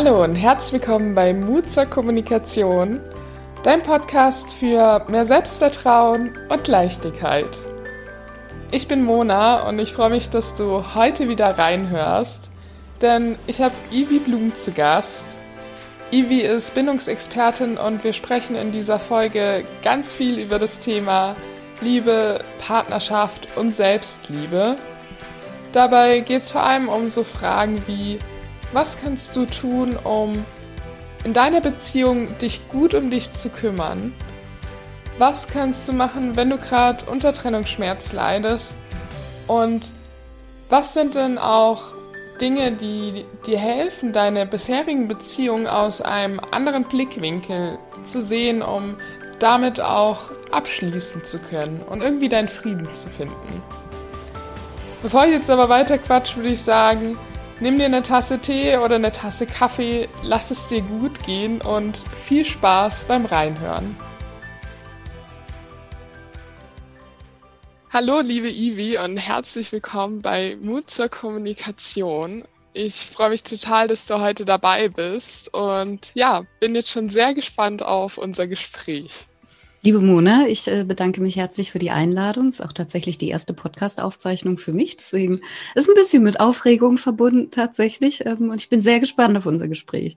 Hallo und herzlich willkommen bei Mut zur Kommunikation, dein Podcast für mehr Selbstvertrauen und Leichtigkeit. Ich bin Mona und ich freue mich, dass du heute wieder reinhörst, denn ich habe Ivi Blum zu Gast. Ivi ist Bindungsexpertin und wir sprechen in dieser Folge ganz viel über das Thema Liebe, Partnerschaft und Selbstliebe. Dabei geht es vor allem um so Fragen wie, was kannst du tun, um in deiner Beziehung dich gut um dich zu kümmern? Was kannst du machen, wenn du gerade unter Trennungsschmerz leidest? Und was sind denn auch Dinge, die dir helfen, deine bisherigen Beziehungen aus einem anderen Blickwinkel zu sehen, um damit auch abschließen zu können und irgendwie deinen Frieden zu finden? Bevor ich jetzt aber weiter quatsch, würde ich sagen, Nimm dir eine Tasse Tee oder eine Tasse Kaffee, lass es dir gut gehen und viel Spaß beim Reinhören. Hallo, liebe Ivi und herzlich willkommen bei Mut zur Kommunikation. Ich freue mich total, dass du heute dabei bist und ja, bin jetzt schon sehr gespannt auf unser Gespräch. Liebe Mona, ich äh, bedanke mich herzlich für die Einladung. Es ist auch tatsächlich die erste Podcast-Aufzeichnung für mich. Deswegen ist ein bisschen mit Aufregung verbunden tatsächlich. Ähm, und ich bin sehr gespannt auf unser Gespräch.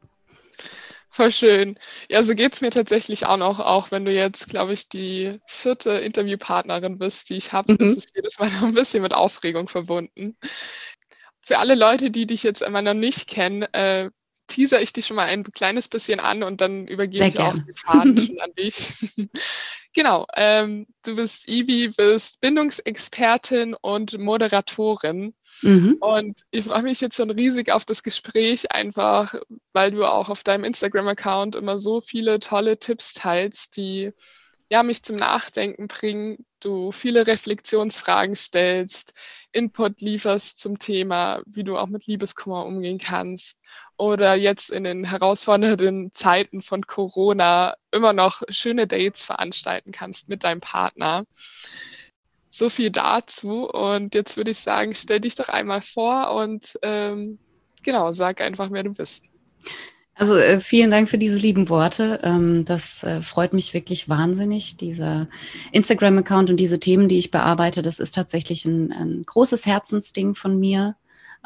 Voll schön. Ja, so geht es mir tatsächlich auch noch, auch wenn du jetzt, glaube ich, die vierte Interviewpartnerin bist, die ich habe, mhm. ist es jedes Mal noch ein bisschen mit Aufregung verbunden. Für alle Leute, die dich jetzt immer noch nicht kennen, äh, teaser ich dich schon mal ein kleines bisschen an und dann übergebe ich auch die Faden schon an dich. genau, ähm, du bist Ivi, bist Bindungsexpertin und Moderatorin. Mhm. Und ich freue mich jetzt schon riesig auf das Gespräch, einfach weil du auch auf deinem Instagram-Account immer so viele tolle Tipps teilst, die ja, mich zum Nachdenken bringen, du viele Reflexionsfragen stellst, Input lieferst zum Thema, wie du auch mit Liebeskummer umgehen kannst oder jetzt in den herausfordernden Zeiten von Corona immer noch schöne Dates veranstalten kannst mit deinem Partner. So viel dazu und jetzt würde ich sagen, stell dich doch einmal vor und ähm, genau, sag einfach, wer du bist. Also äh, vielen Dank für diese lieben Worte. Ähm, das äh, freut mich wirklich wahnsinnig. Dieser Instagram-Account und diese Themen, die ich bearbeite, das ist tatsächlich ein, ein großes Herzensding von mir.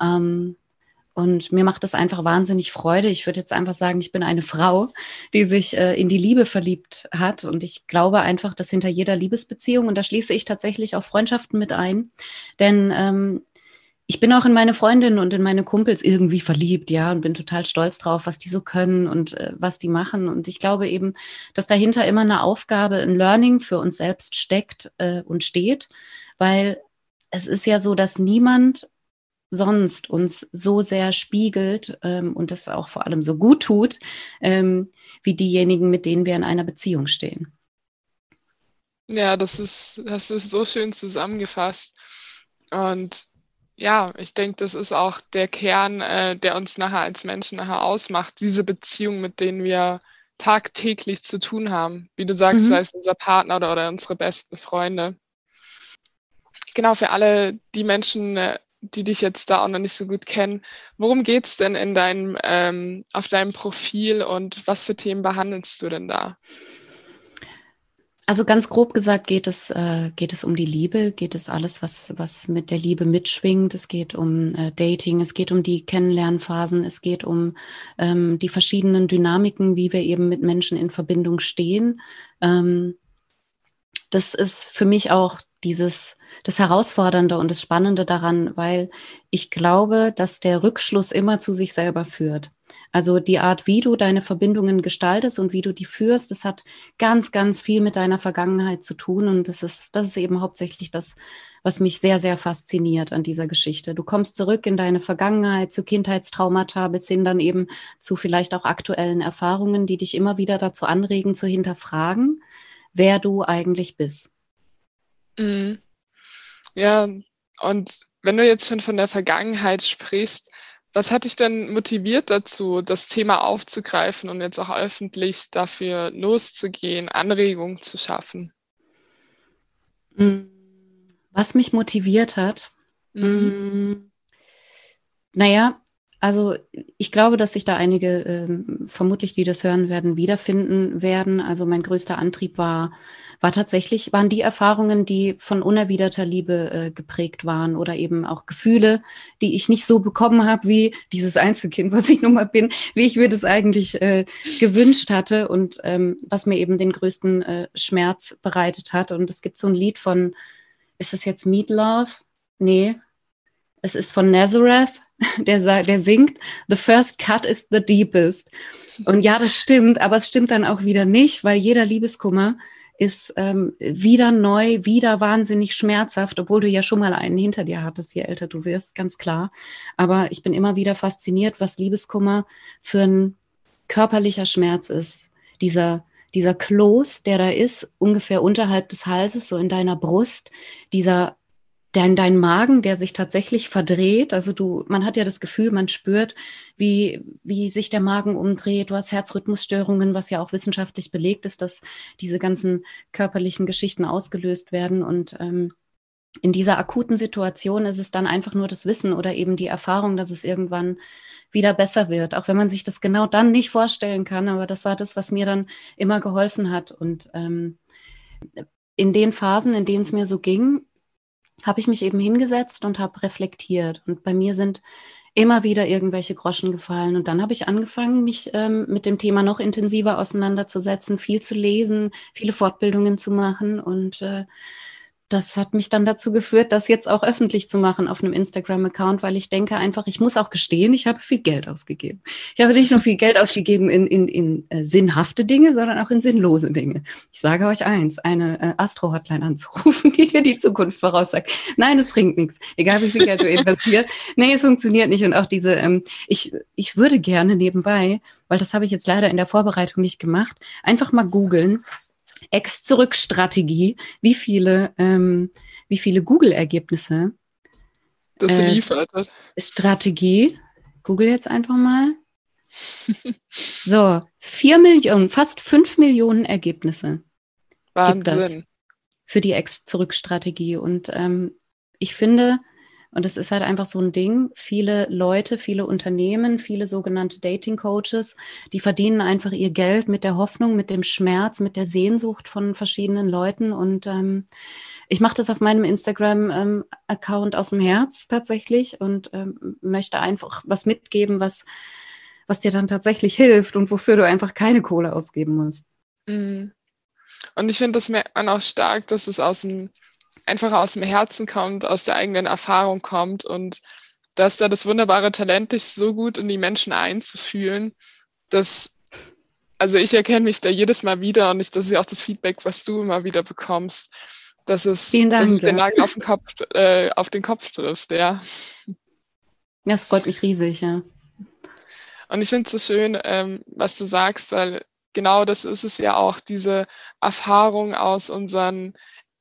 Ähm, und mir macht das einfach wahnsinnig Freude. Ich würde jetzt einfach sagen, ich bin eine Frau, die sich äh, in die Liebe verliebt hat. Und ich glaube einfach, dass hinter jeder Liebesbeziehung, und da schließe ich tatsächlich auch Freundschaften mit ein, denn ähm, ich bin auch in meine Freundinnen und in meine Kumpels irgendwie verliebt, ja, und bin total stolz drauf, was die so können und äh, was die machen. Und ich glaube eben, dass dahinter immer eine Aufgabe, ein Learning für uns selbst steckt äh, und steht, weil es ist ja so, dass niemand sonst uns so sehr spiegelt ähm, und das auch vor allem so gut tut, ähm, wie diejenigen, mit denen wir in einer Beziehung stehen. Ja, das ist, das ist so schön zusammengefasst. Und ja, ich denke, das ist auch der Kern, äh, der uns nachher als Menschen nachher ausmacht, diese Beziehung, mit denen wir tagtäglich zu tun haben. Wie du sagst, mhm. sei es unser Partner oder, oder unsere besten Freunde. Genau, für alle die Menschen, äh, die dich jetzt da auch noch nicht so gut kennen, worum geht es denn in deinem, ähm, auf deinem Profil und was für Themen behandelst du denn da? Also ganz grob gesagt geht es, äh, geht es um die Liebe, geht es alles, was, was mit der Liebe mitschwingt. Es geht um äh, Dating, es geht um die Kennenlernphasen, es geht um ähm, die verschiedenen Dynamiken, wie wir eben mit Menschen in Verbindung stehen. Ähm, das ist für mich auch dieses, das Herausfordernde und das Spannende daran, weil ich glaube, dass der Rückschluss immer zu sich selber führt. Also die Art, wie du deine Verbindungen gestaltest und wie du die führst, das hat ganz, ganz viel mit deiner Vergangenheit zu tun. Und das ist, das ist eben hauptsächlich das, was mich sehr, sehr fasziniert an dieser Geschichte. Du kommst zurück in deine Vergangenheit, zu Kindheitstraumata, bis hin dann eben zu vielleicht auch aktuellen Erfahrungen, die dich immer wieder dazu anregen, zu hinterfragen, wer du eigentlich bist. Mhm. Ja, und wenn du jetzt schon von der Vergangenheit sprichst, was hat dich denn motiviert dazu, das Thema aufzugreifen und jetzt auch öffentlich dafür loszugehen, Anregungen zu schaffen? Mm, was mich motiviert hat? Mhm. Mm, naja, Also ich glaube, dass sich da einige, ähm, vermutlich, die das hören werden, wiederfinden werden. Also mein größter Antrieb war, war tatsächlich, waren die Erfahrungen, die von unerwiderter Liebe äh, geprägt waren oder eben auch Gefühle, die ich nicht so bekommen habe wie dieses Einzelkind, was ich nun mal bin, wie ich mir das eigentlich äh, gewünscht hatte und ähm, was mir eben den größten äh, Schmerz bereitet hat. Und es gibt so ein Lied von, ist es jetzt Meat Love? Nee, es ist von Nazareth, der, der singt, The first cut is the deepest. Und ja, das stimmt, aber es stimmt dann auch wieder nicht, weil jeder Liebeskummer ist ähm, wieder neu, wieder wahnsinnig schmerzhaft, obwohl du ja schon mal einen hinter dir hattest, je älter du wirst, ganz klar. Aber ich bin immer wieder fasziniert, was Liebeskummer für ein körperlicher Schmerz ist. Dieser, dieser Kloß, der da ist, ungefähr unterhalb des Halses, so in deiner Brust, dieser dein, dein Magen, der sich tatsächlich verdreht. Also du, man hat ja das Gefühl, man spürt, wie, wie sich der Magen umdreht. Du hast Herzrhythmusstörungen, was ja auch wissenschaftlich belegt ist, dass diese ganzen körperlichen Geschichten ausgelöst werden. Und ähm, in dieser akuten Situation ist es dann einfach nur das Wissen oder eben die Erfahrung, dass es irgendwann wieder besser wird, auch wenn man sich das genau dann nicht vorstellen kann. Aber das war das, was mir dann immer geholfen hat. Und ähm, in den Phasen, in denen es mir so ging, habe ich mich eben hingesetzt und habe reflektiert. Und bei mir sind immer wieder irgendwelche Groschen gefallen. Und dann habe ich angefangen, mich ähm, mit dem Thema noch intensiver auseinanderzusetzen, viel zu lesen, viele Fortbildungen zu machen und äh, das hat mich dann dazu geführt, das jetzt auch öffentlich zu machen auf einem Instagram-Account, weil ich denke einfach, ich muss auch gestehen, ich habe viel Geld ausgegeben. Ich habe nicht nur viel Geld ausgegeben in, in, in äh, sinnhafte Dinge, sondern auch in sinnlose Dinge. Ich sage euch eins, eine äh, Astro-Hotline anzurufen, die dir die Zukunft voraussagt. Nein, es bringt nichts. Egal wie viel Geld du investierst. Nee, es funktioniert nicht. Und auch diese, ähm, ich, ich würde gerne nebenbei, weil das habe ich jetzt leider in der Vorbereitung nicht gemacht, einfach mal googeln, Ex-Zurück-Strategie, wie viele, ähm, wie viele Google-Ergebnisse das äh, liefert. Strategie. Google jetzt einfach mal. so, vier Millionen, fast fünf Millionen Ergebnisse. Wahnsinn. für die Ex-Zurück-Strategie. Und ähm, ich finde, und es ist halt einfach so ein Ding. Viele Leute, viele Unternehmen, viele sogenannte Dating Coaches, die verdienen einfach ihr Geld mit der Hoffnung, mit dem Schmerz, mit der Sehnsucht von verschiedenen Leuten. Und ähm, ich mache das auf meinem Instagram-Account ähm, aus dem Herz tatsächlich und ähm, möchte einfach was mitgeben, was, was dir dann tatsächlich hilft und wofür du einfach keine Kohle ausgeben musst. Mhm. Und ich finde, das merkt man auch stark, dass es aus dem einfach aus dem Herzen kommt, aus der eigenen Erfahrung kommt und dass da das wunderbare Talent, dich so gut in die Menschen einzufühlen, dass, also ich erkenne mich da jedes Mal wieder und ich, das ist ja auch das Feedback, was du immer wieder bekommst, dass es, Dank, dass es den Nagel auf den Kopf, äh, auf den Kopf trifft, ja. Das freut mich riesig, ja. Und ich finde es so schön, ähm, was du sagst, weil genau das ist es ja auch, diese Erfahrung aus unseren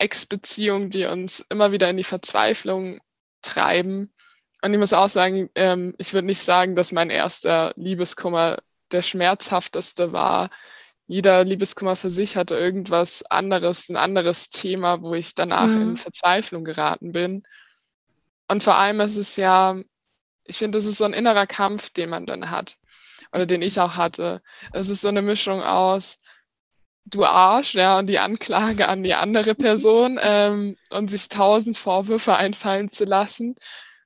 Ex-Beziehungen, die uns immer wieder in die Verzweiflung treiben. Und ich muss auch sagen, ähm, ich würde nicht sagen, dass mein erster Liebeskummer der schmerzhafteste war. Jeder Liebeskummer für sich hatte irgendwas anderes, ein anderes Thema, wo ich danach mhm. in Verzweiflung geraten bin. Und vor allem ist es ja, ich finde, es ist so ein innerer Kampf, den man dann hat oder den ich auch hatte. Es ist so eine Mischung aus, du Arsch, ja, und die Anklage an die andere Person ähm, und sich tausend Vorwürfe einfallen zu lassen.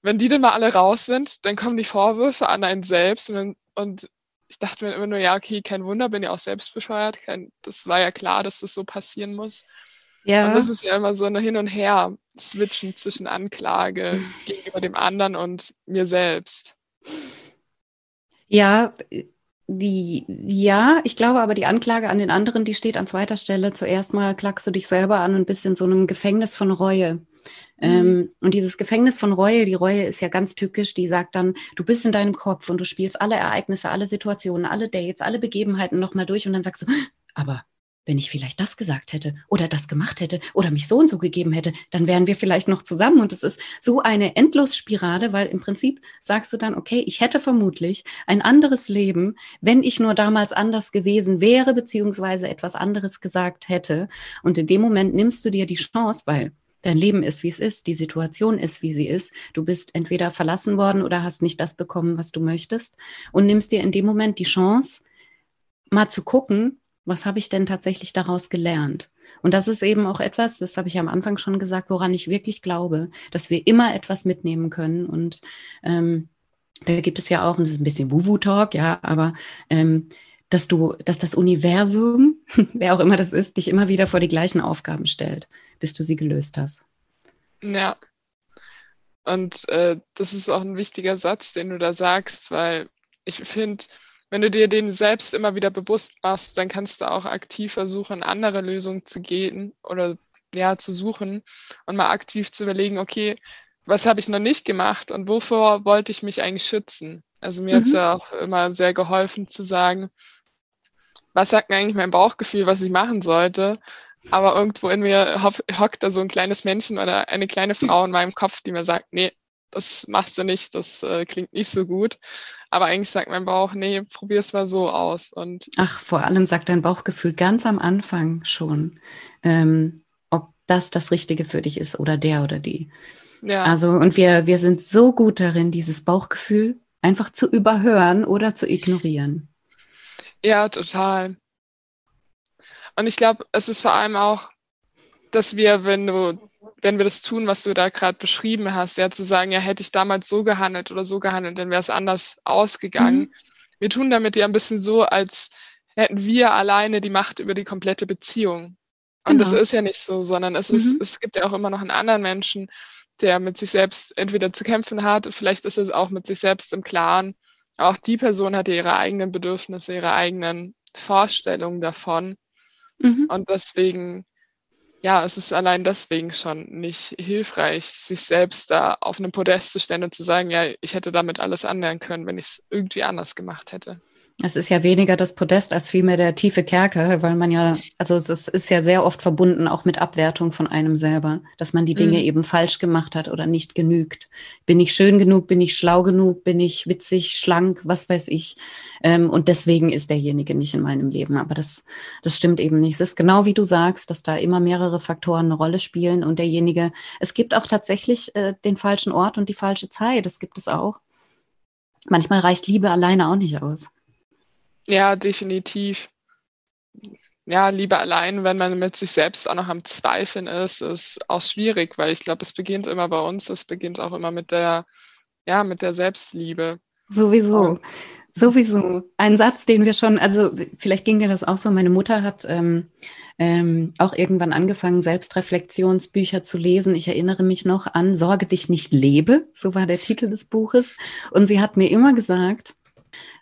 Wenn die dann mal alle raus sind, dann kommen die Vorwürfe an einen selbst und, und ich dachte mir immer nur, ja, okay, kein Wunder, bin ja auch selbst bescheuert. Kein, das war ja klar, dass das so passieren muss. Ja. Und das ist ja immer so eine Hin und Her switchen zwischen Anklage gegenüber dem anderen und mir selbst. Ja, die, ja, ich glaube aber, die Anklage an den anderen, die steht an zweiter Stelle. Zuerst mal klagst du dich selber an und bist in so einem Gefängnis von Reue. Mhm. Ähm, und dieses Gefängnis von Reue, die Reue ist ja ganz tückisch, die sagt dann, du bist in deinem Kopf und du spielst alle Ereignisse, alle Situationen, alle Dates, alle Begebenheiten nochmal durch und dann sagst du, aber wenn ich vielleicht das gesagt hätte oder das gemacht hätte oder mich so und so gegeben hätte, dann wären wir vielleicht noch zusammen. Und es ist so eine Endlosspirale, weil im Prinzip sagst du dann, okay, ich hätte vermutlich ein anderes Leben, wenn ich nur damals anders gewesen wäre, beziehungsweise etwas anderes gesagt hätte. Und in dem Moment nimmst du dir die Chance, weil Dein Leben ist, wie es ist, die Situation ist, wie sie ist. Du bist entweder verlassen worden oder hast nicht das bekommen, was du möchtest und nimmst dir in dem Moment die Chance, mal zu gucken, was habe ich denn tatsächlich daraus gelernt? Und das ist eben auch etwas, das habe ich am Anfang schon gesagt, woran ich wirklich glaube, dass wir immer etwas mitnehmen können. Und ähm, da gibt es ja auch, und das ist ein bisschen Wuvu-Talk, ja, aber ähm, dass du, dass das Universum, wer auch immer das ist, dich immer wieder vor die gleichen Aufgaben stellt, bis du sie gelöst hast. Ja. Und äh, das ist auch ein wichtiger Satz, den du da sagst, weil ich finde, wenn du dir den selbst immer wieder bewusst machst, dann kannst du auch aktiv versuchen, andere Lösungen zu gehen oder ja, zu suchen und mal aktiv zu überlegen, okay, was habe ich noch nicht gemacht und wovor wollte ich mich eigentlich schützen? Also mir mhm. hat es ja auch immer sehr geholfen zu sagen, was sagt mir eigentlich mein Bauchgefühl, was ich machen sollte? Aber irgendwo in mir hockt da so ein kleines Männchen oder eine kleine Frau in meinem Kopf, die mir sagt, nee, das machst du nicht, das äh, klingt nicht so gut. Aber eigentlich sagt mein Bauch, nee, probier es mal so aus. Und Ach, vor allem sagt dein Bauchgefühl ganz am Anfang schon, ähm, ob das das Richtige für dich ist oder der oder die. Ja. Also, und wir, wir sind so gut darin, dieses Bauchgefühl einfach zu überhören oder zu ignorieren. Ja, total. Und ich glaube, es ist vor allem auch, dass wir, wenn du, wenn wir das tun, was du da gerade beschrieben hast, ja, zu sagen, ja, hätte ich damals so gehandelt oder so gehandelt, dann wäre es anders ausgegangen. Mhm. Wir tun damit ja ein bisschen so, als hätten wir alleine die Macht über die komplette Beziehung. Und genau. das ist ja nicht so, sondern es, ist, mhm. es gibt ja auch immer noch einen anderen Menschen, der mit sich selbst entweder zu kämpfen hat, vielleicht ist es auch mit sich selbst im Klaren auch die Person hat ihre eigenen Bedürfnisse, ihre eigenen Vorstellungen davon. Mhm. Und deswegen, ja, es ist allein deswegen schon nicht hilfreich, sich selbst da auf einem Podest zu stellen und zu sagen, ja, ich hätte damit alles anderen können, wenn ich es irgendwie anders gemacht hätte. Es ist ja weniger das Podest als vielmehr der tiefe Kerker, weil man ja, also es ist ja sehr oft verbunden auch mit Abwertung von einem selber, dass man die Dinge mhm. eben falsch gemacht hat oder nicht genügt. Bin ich schön genug, bin ich schlau genug, bin ich witzig, schlank, was weiß ich. Ähm, und deswegen ist derjenige nicht in meinem Leben. Aber das, das stimmt eben nicht. Es ist genau wie du sagst, dass da immer mehrere Faktoren eine Rolle spielen und derjenige, es gibt auch tatsächlich äh, den falschen Ort und die falsche Zeit. Das gibt es auch. Manchmal reicht Liebe alleine auch nicht aus. Ja, definitiv. Ja, lieber allein, wenn man mit sich selbst auch noch am Zweifeln ist, ist auch schwierig, weil ich glaube, es beginnt immer bei uns, es beginnt auch immer mit der, ja, mit der Selbstliebe. Sowieso. Sowieso. Ein Satz, den wir schon, also vielleicht ging dir das auch so. Meine Mutter hat ähm, ähm, auch irgendwann angefangen, Selbstreflexionsbücher zu lesen. Ich erinnere mich noch an Sorge dich nicht lebe, so war der Titel des Buches. Und sie hat mir immer gesagt,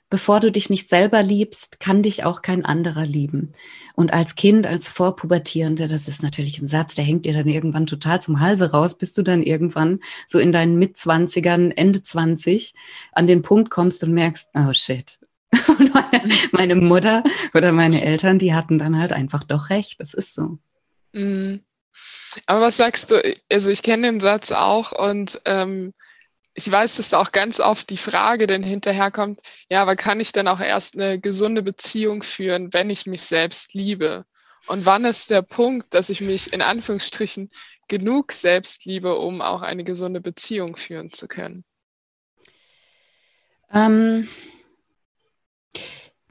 bevor du dich nicht selber liebst, kann dich auch kein anderer lieben. Und als Kind, als Vorpubertierende, das ist natürlich ein Satz, der hängt dir dann irgendwann total zum Halse raus, bis du dann irgendwann so in deinen Mitzwanzigern, Ende 20 an den Punkt kommst und merkst, oh shit. Meine Mutter oder meine Eltern, die hatten dann halt einfach doch recht. Das ist so. Mhm. Aber was sagst du? Also ich kenne den Satz auch und ähm, ich weiß, dass da auch ganz oft die Frage dann hinterherkommt, ja, aber kann ich denn auch erst eine gesunde Beziehung führen, wenn ich mich selbst liebe? Und wann ist der Punkt, dass ich mich in Anführungsstrichen genug selbst liebe, um auch eine gesunde Beziehung führen zu können? Ähm,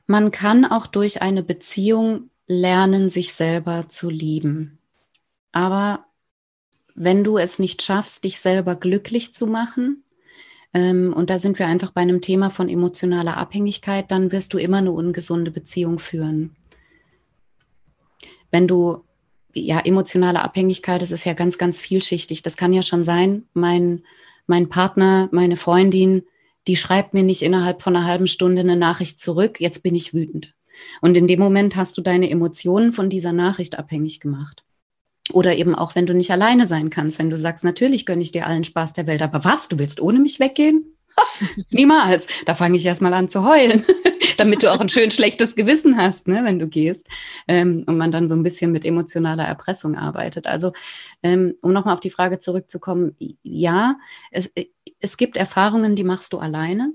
man kann auch durch eine Beziehung lernen, sich selber zu lieben. Aber wenn du es nicht schaffst, dich selber glücklich zu machen, und da sind wir einfach bei einem Thema von emotionaler Abhängigkeit, dann wirst du immer eine ungesunde Beziehung führen. Wenn du, ja, emotionale Abhängigkeit, das ist ja ganz, ganz vielschichtig. Das kann ja schon sein, mein, mein Partner, meine Freundin, die schreibt mir nicht innerhalb von einer halben Stunde eine Nachricht zurück, jetzt bin ich wütend. Und in dem Moment hast du deine Emotionen von dieser Nachricht abhängig gemacht. Oder eben auch, wenn du nicht alleine sein kannst, wenn du sagst, natürlich gönne ich dir allen Spaß der Welt, aber was, du willst ohne mich weggehen? Niemals. Da fange ich erstmal an zu heulen, damit du auch ein schön schlechtes Gewissen hast, ne, wenn du gehst. Ähm, und man dann so ein bisschen mit emotionaler Erpressung arbeitet. Also, ähm, um nochmal auf die Frage zurückzukommen, ja, es, es gibt Erfahrungen, die machst du alleine.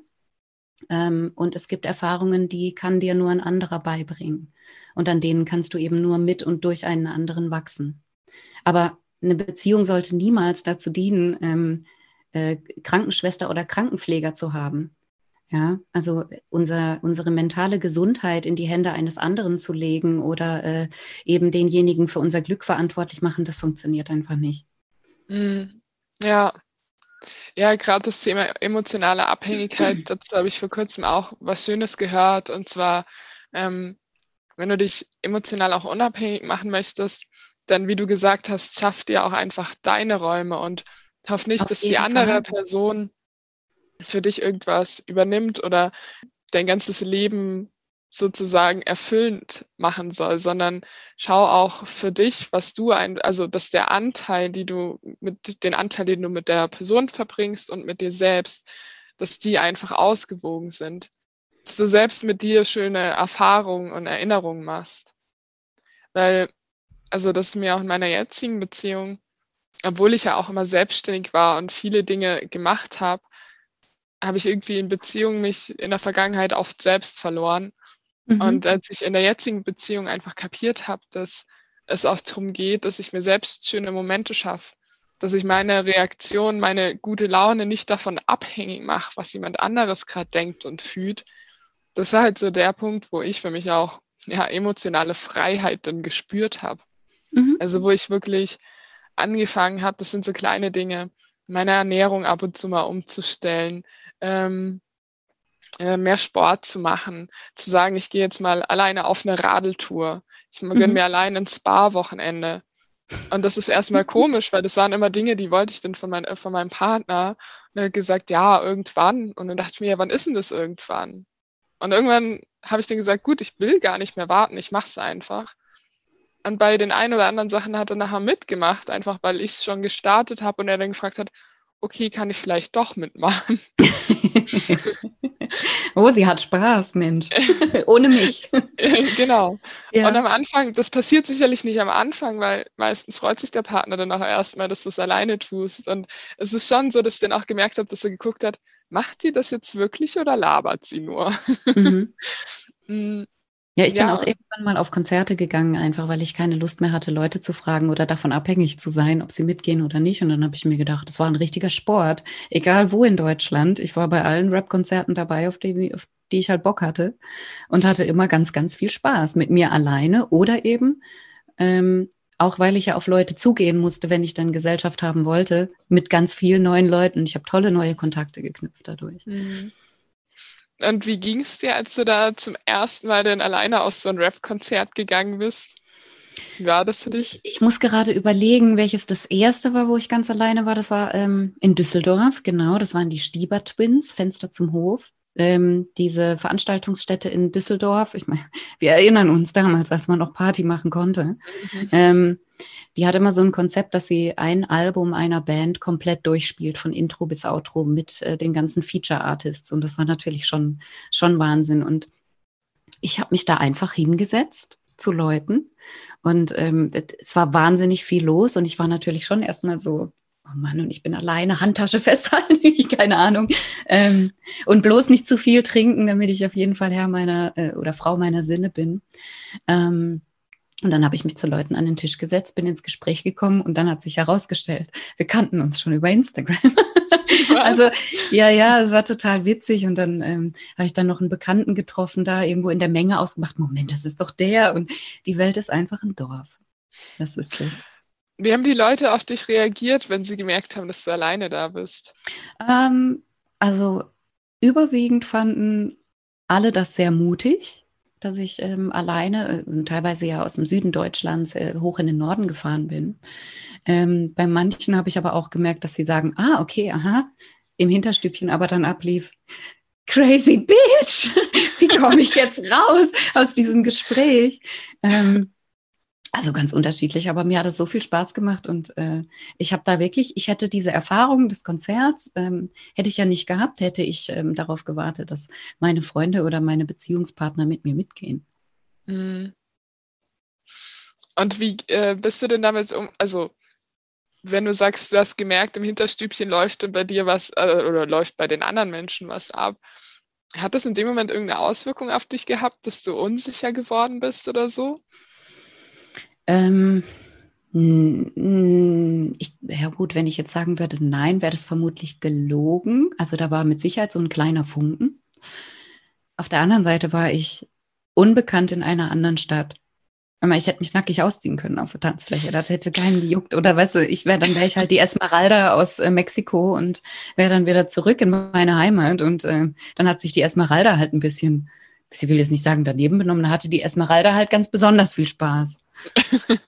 Ähm, und es gibt Erfahrungen, die kann dir nur ein anderer beibringen. Und an denen kannst du eben nur mit und durch einen anderen wachsen. Aber eine Beziehung sollte niemals dazu dienen, ähm, äh, Krankenschwester oder Krankenpfleger zu haben. Ja, also unser, unsere mentale Gesundheit in die Hände eines anderen zu legen oder äh, eben denjenigen für unser Glück verantwortlich machen, das funktioniert einfach nicht. Mm, ja, ja, gerade das Thema emotionale Abhängigkeit, dazu habe ich vor kurzem auch was Schönes gehört. Und zwar, ähm, wenn du dich emotional auch unabhängig machen möchtest, dann, wie du gesagt hast, schaff dir auch einfach deine Räume und hoff nicht, Auf dass die andere Fall. Person für dich irgendwas übernimmt oder dein ganzes Leben sozusagen erfüllend machen soll, sondern schau auch für dich, was du ein, also dass der Anteil, die du mit den Anteil, den du mit der Person verbringst und mit dir selbst, dass die einfach ausgewogen sind. Dass du selbst mit dir schöne Erfahrungen und Erinnerungen machst. Weil, also das ist mir auch in meiner jetzigen Beziehung, obwohl ich ja auch immer selbstständig war und viele Dinge gemacht habe, habe ich irgendwie in Beziehungen mich in der Vergangenheit oft selbst verloren. Mhm. Und als ich in der jetzigen Beziehung einfach kapiert habe, dass es auch darum geht, dass ich mir selbst schöne Momente schaffe, dass ich meine Reaktion, meine gute Laune nicht davon abhängig mache, was jemand anderes gerade denkt und fühlt. Das war halt so der Punkt, wo ich für mich auch ja, emotionale Freiheit dann gespürt habe. Mhm. Also wo ich wirklich angefangen habe, das sind so kleine Dinge, meine Ernährung ab und zu mal umzustellen, ähm, äh, mehr Sport zu machen, zu sagen, ich gehe jetzt mal alleine auf eine Radeltour. Ich gönne mhm. mir allein ein Spa-Wochenende. Und das ist erstmal komisch, weil das waren immer Dinge, die wollte ich dann von, mein, von meinem Partner. Und er hat gesagt, ja, irgendwann. Und dann dachte ich mir, ja, wann ist denn das irgendwann? Und irgendwann habe ich dann gesagt, gut, ich will gar nicht mehr warten, ich mache es einfach. Und bei den ein oder anderen Sachen hat er nachher mitgemacht, einfach weil ich es schon gestartet habe und er dann gefragt hat, okay, kann ich vielleicht doch mitmachen. oh, sie hat Spaß, Mensch. Ohne mich. genau. Ja. Und am Anfang, das passiert sicherlich nicht am Anfang, weil meistens freut sich der Partner dann auch erstmal, dass du es alleine tust. Und es ist schon so, dass ich dann auch gemerkt habe, dass er geguckt hat, macht die das jetzt wirklich oder labert sie nur? Mhm. Ja, ich bin auch irgendwann mal auf Konzerte gegangen, einfach weil ich keine Lust mehr hatte, Leute zu fragen oder davon abhängig zu sein, ob sie mitgehen oder nicht. Und dann habe ich mir gedacht, das war ein richtiger Sport, egal wo in Deutschland. Ich war bei allen Rap-Konzerten dabei, auf die, auf die ich halt Bock hatte und hatte immer ganz, ganz viel Spaß mit mir alleine oder eben ähm, auch weil ich ja auf Leute zugehen musste, wenn ich dann Gesellschaft haben wollte, mit ganz vielen neuen Leuten. Ich habe tolle neue Kontakte geknüpft dadurch. Mhm. Und wie ging es dir, als du da zum ersten Mal denn alleine aus so einem Rap-Konzert gegangen bist? Wie war das für dich? Ich, ich, muss gerade überlegen, welches das erste war, wo ich ganz alleine war. Das war ähm, in Düsseldorf, genau. Das waren die Stieber Twins, Fenster zum Hof. Ähm, diese Veranstaltungsstätte in Düsseldorf. Ich meine, wir erinnern uns damals, als man noch Party machen konnte. Mhm. Ähm, die hat immer so ein Konzept, dass sie ein Album einer Band komplett durchspielt, von Intro bis Outro mit äh, den ganzen Feature-Artists. Und das war natürlich schon, schon Wahnsinn. Und ich habe mich da einfach hingesetzt zu Leuten. Und ähm, es war wahnsinnig viel los. Und ich war natürlich schon erstmal so, oh Mann, und ich bin alleine, Handtasche festhalten, keine Ahnung. Ähm, und bloß nicht zu viel trinken, damit ich auf jeden Fall Herr meiner äh, oder Frau meiner Sinne bin. Ähm, und dann habe ich mich zu Leuten an den Tisch gesetzt, bin ins Gespräch gekommen und dann hat sich herausgestellt, wir kannten uns schon über Instagram. also ja, ja, es war total witzig und dann ähm, habe ich dann noch einen Bekannten getroffen, da irgendwo in der Menge ausgemacht, Moment, das ist doch der und die Welt ist einfach ein Dorf. Das ist es. Wie haben die Leute auf dich reagiert, wenn sie gemerkt haben, dass du alleine da bist? Ähm, also überwiegend fanden alle das sehr mutig dass ich ähm, alleine, äh, teilweise ja aus dem Süden Deutschlands, äh, hoch in den Norden gefahren bin. Ähm, bei manchen habe ich aber auch gemerkt, dass sie sagen, ah, okay, aha, im Hinterstübchen aber dann ablief, crazy bitch, wie komme ich jetzt raus aus diesem Gespräch? Ähm, also ganz unterschiedlich, aber mir hat es so viel Spaß gemacht und äh, ich habe da wirklich, ich hätte diese Erfahrung des Konzerts, ähm, hätte ich ja nicht gehabt, hätte ich ähm, darauf gewartet, dass meine Freunde oder meine Beziehungspartner mit mir mitgehen. Mhm. Und wie äh, bist du denn damit um, also wenn du sagst, du hast gemerkt, im Hinterstübchen läuft bei dir was äh, oder läuft bei den anderen Menschen was ab, hat das in dem Moment irgendeine Auswirkung auf dich gehabt, dass du unsicher geworden bist oder so? Ähm, Hm, ich, ja gut, wenn ich jetzt sagen würde, nein, wäre das vermutlich gelogen. Also da war mit Sicherheit so ein kleiner Funken. Auf der anderen Seite war ich unbekannt in einer anderen Stadt. Ich hätte mich nackig ausziehen können auf der Tanzfläche. Das hätte keinen gejuckt. Oder weißt du, ich wäre dann wäre ich halt die Esmeralda aus äh, Mexiko und wäre dann wieder zurück in meine Heimat. Und äh, dann hat sich die Esmeralda halt ein bisschen, ich will jetzt nicht sagen daneben benommen, da hatte die Esmeralda halt ganz besonders viel Spaß.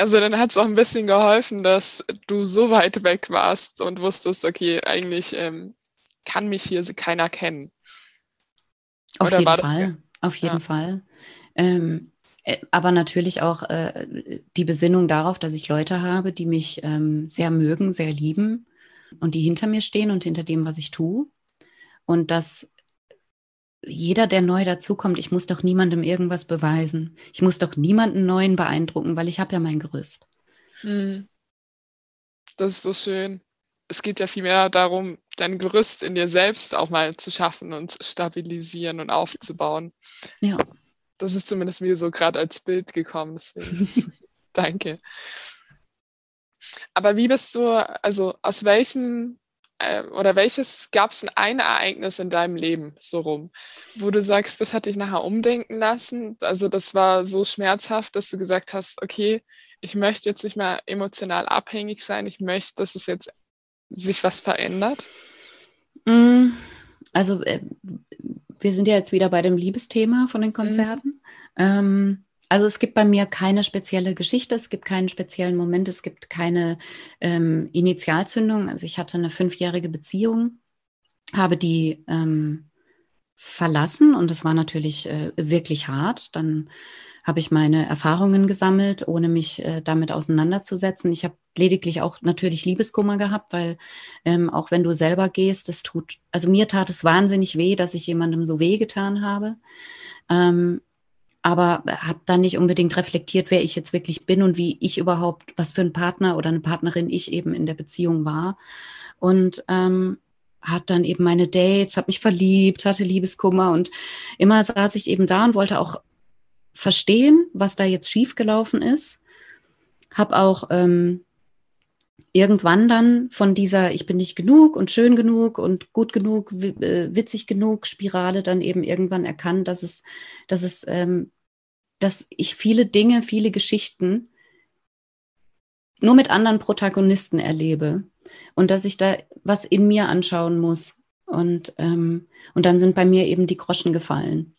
Also dann hat es auch ein bisschen geholfen, dass du so weit weg warst und wusstest, okay, eigentlich ähm, kann mich hier keiner kennen. Auf Oder jeden Fall. Auf jeden ja. Fall. Ähm, äh, aber natürlich auch äh, die Besinnung darauf, dass ich Leute habe, die mich ähm, sehr mögen, sehr lieben und die hinter mir stehen und hinter dem, was ich tue. Und dass jeder, der neu dazukommt, ich muss doch niemandem irgendwas beweisen. Ich muss doch niemanden neuen beeindrucken, weil ich habe ja mein Gerüst. Hm. Das ist so schön. Es geht ja vielmehr darum, dein Gerüst in dir selbst auch mal zu schaffen und stabilisieren und aufzubauen. Ja. Das ist zumindest mir so gerade als Bild gekommen. Deswegen danke. Aber wie bist du, also aus welchen äh, oder welches gab es ein Ereignis in deinem Leben so rum, wo du sagst, das hat dich nachher umdenken lassen? Also das war so schmerzhaft, dass du gesagt hast, okay, ich möchte jetzt nicht mehr emotional abhängig sein, ich möchte, dass es jetzt sich was verändert? Mm, also äh, wir sind ja jetzt wieder bei dem Liebesthema von den mhm. Konzerten. Mhm. Ähm, also es gibt bei mir keine spezielle Geschichte, es gibt keinen speziellen Moment, es gibt keine ähm, Initialzündung. Also ich hatte eine fünfjährige Beziehung, habe die ähm, verlassen und das war natürlich äh, wirklich hart. Dann habe ich meine Erfahrungen gesammelt, ohne mich äh, damit auseinanderzusetzen. Ich habe lediglich auch natürlich Liebeskummer gehabt, weil ähm, auch wenn du selber gehst, das tut, also mir tat es wahnsinnig weh, dass ich jemandem so weh getan habe. Ähm, aber habe dann nicht unbedingt reflektiert, wer ich jetzt wirklich bin und wie ich überhaupt, was für ein Partner oder eine Partnerin ich eben in der Beziehung war. Und ähm, hat dann eben meine Dates, habe mich verliebt, hatte Liebeskummer und immer saß ich eben da und wollte auch verstehen, was da jetzt schiefgelaufen ist. Habe auch ähm, irgendwann dann von dieser Ich bin nicht genug und schön genug und gut genug, äh, witzig genug Spirale dann eben irgendwann erkannt, dass es, dass es, ähm, dass ich viele Dinge, viele Geschichten nur mit anderen Protagonisten erlebe und dass ich da was in mir anschauen muss. Und, ähm, und dann sind bei mir eben die Groschen gefallen.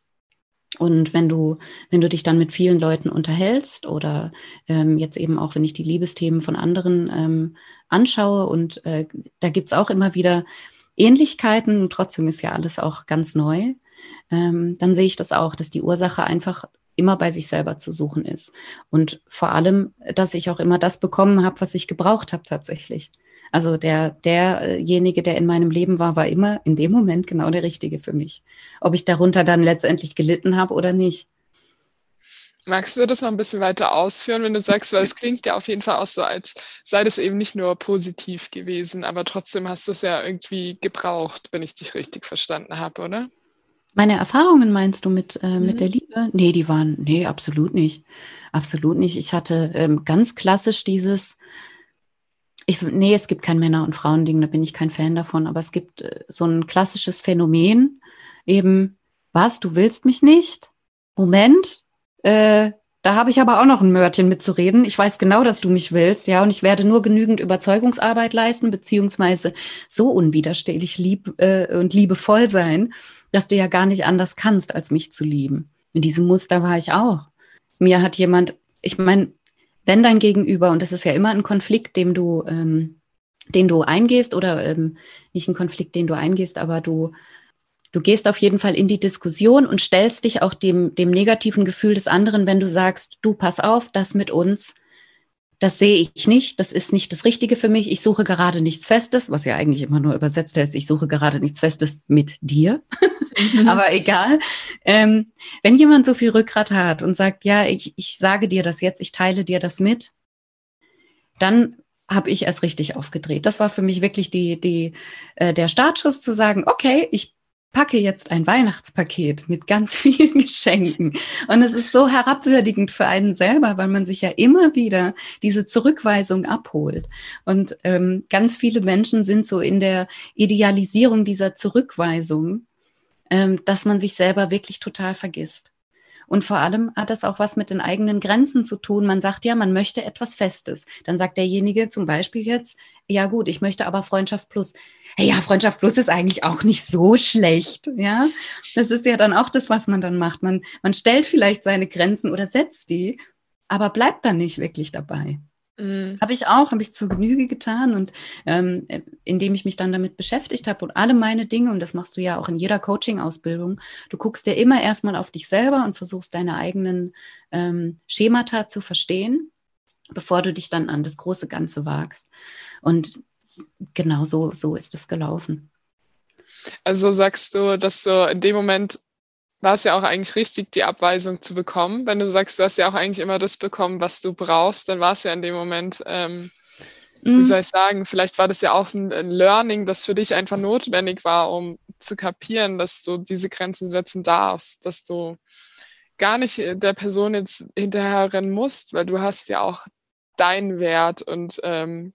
Und wenn du, wenn du dich dann mit vielen Leuten unterhältst oder ähm, jetzt eben auch, wenn ich die Liebesthemen von anderen ähm, anschaue und äh, da gibt's auch immer wieder Ähnlichkeiten trotzdem ist ja alles auch ganz neu, ähm, dann sehe ich das auch, dass die Ursache einfach immer bei sich selber zu suchen ist. Und vor allem, dass ich auch immer das bekommen habe, was ich gebraucht habe tatsächlich. Also der, derjenige, der in meinem Leben war, war immer in dem Moment genau der Richtige für mich. Ob ich darunter dann letztendlich gelitten habe oder nicht. Magst du das noch ein bisschen weiter ausführen, wenn du sagst, weil es klingt ja auf jeden Fall auch so, als sei das eben nicht nur positiv gewesen, aber trotzdem hast du es ja irgendwie gebraucht, wenn ich dich richtig verstanden habe, oder? Meine Erfahrungen meinst du mit, äh, mhm. mit der Liebe? Nee, die waren, nee, absolut nicht. Absolut nicht. Ich hatte ähm, ganz klassisch dieses, ich, nee, es gibt kein Männer- und Frauending, da bin ich kein Fan davon, aber es gibt äh, so ein klassisches Phänomen, eben, was, du willst mich nicht? Moment, äh, da habe ich aber auch noch ein Mörtchen mitzureden. Ich weiß genau, dass du mich willst, ja, und ich werde nur genügend Überzeugungsarbeit leisten, beziehungsweise so unwiderstehlich lieb äh, und liebevoll sein, dass du ja gar nicht anders kannst, als mich zu lieben. In diesem Muster war ich auch. Mir hat jemand, ich meine, wenn dein Gegenüber, und das ist ja immer ein Konflikt, dem du, ähm, den du eingehst, oder ähm, nicht ein Konflikt, den du eingehst, aber du, du gehst auf jeden Fall in die Diskussion und stellst dich auch dem, dem negativen Gefühl des anderen, wenn du sagst, du pass auf, das mit uns, das sehe ich nicht, das ist nicht das Richtige für mich, ich suche gerade nichts Festes, was ja eigentlich immer nur übersetzt heißt, ich suche gerade nichts Festes mit dir, mhm. aber egal. Ähm, wenn jemand so viel Rückgrat hat und sagt, ja, ich, ich sage dir das jetzt, ich teile dir das mit, dann habe ich erst richtig aufgedreht. Das war für mich wirklich die, die, äh, der Startschuss zu sagen, okay, ich packe jetzt ein Weihnachtspaket mit ganz vielen Geschenken. Und es ist so herabwürdigend für einen selber, weil man sich ja immer wieder diese Zurückweisung abholt. Und ähm, ganz viele Menschen sind so in der Idealisierung dieser Zurückweisung, ähm, dass man sich selber wirklich total vergisst. Und vor allem hat das auch was mit den eigenen Grenzen zu tun. Man sagt ja, man möchte etwas Festes. Dann sagt derjenige zum Beispiel jetzt, ja gut, ich möchte aber Freundschaft Plus. Hey, ja, Freundschaft Plus ist eigentlich auch nicht so schlecht. Ja, das ist ja dann auch das, was man dann macht. Man, man stellt vielleicht seine Grenzen oder setzt die, aber bleibt dann nicht wirklich dabei. Mhm. Habe ich auch, habe ich zur Genüge getan und ähm, indem ich mich dann damit beschäftigt habe und alle meine Dinge, und das machst du ja auch in jeder Coaching-Ausbildung, du guckst dir immer erstmal auf dich selber und versuchst deine eigenen ähm, Schemata zu verstehen, bevor du dich dann an das große Ganze wagst. Und genau so, so ist es gelaufen. Also sagst du, dass du in dem Moment war es ja auch eigentlich richtig, die Abweisung zu bekommen. Wenn du sagst, du hast ja auch eigentlich immer das bekommen, was du brauchst, dann war es ja in dem Moment, ähm, mhm. wie soll ich sagen, vielleicht war das ja auch ein, ein, Learning, das für dich einfach notwendig war, um zu kapieren, dass du diese Grenzen setzen darfst, dass du gar nicht der Person jetzt hinterher rennen musst, weil du hast ja auch deinen Wert und ähm,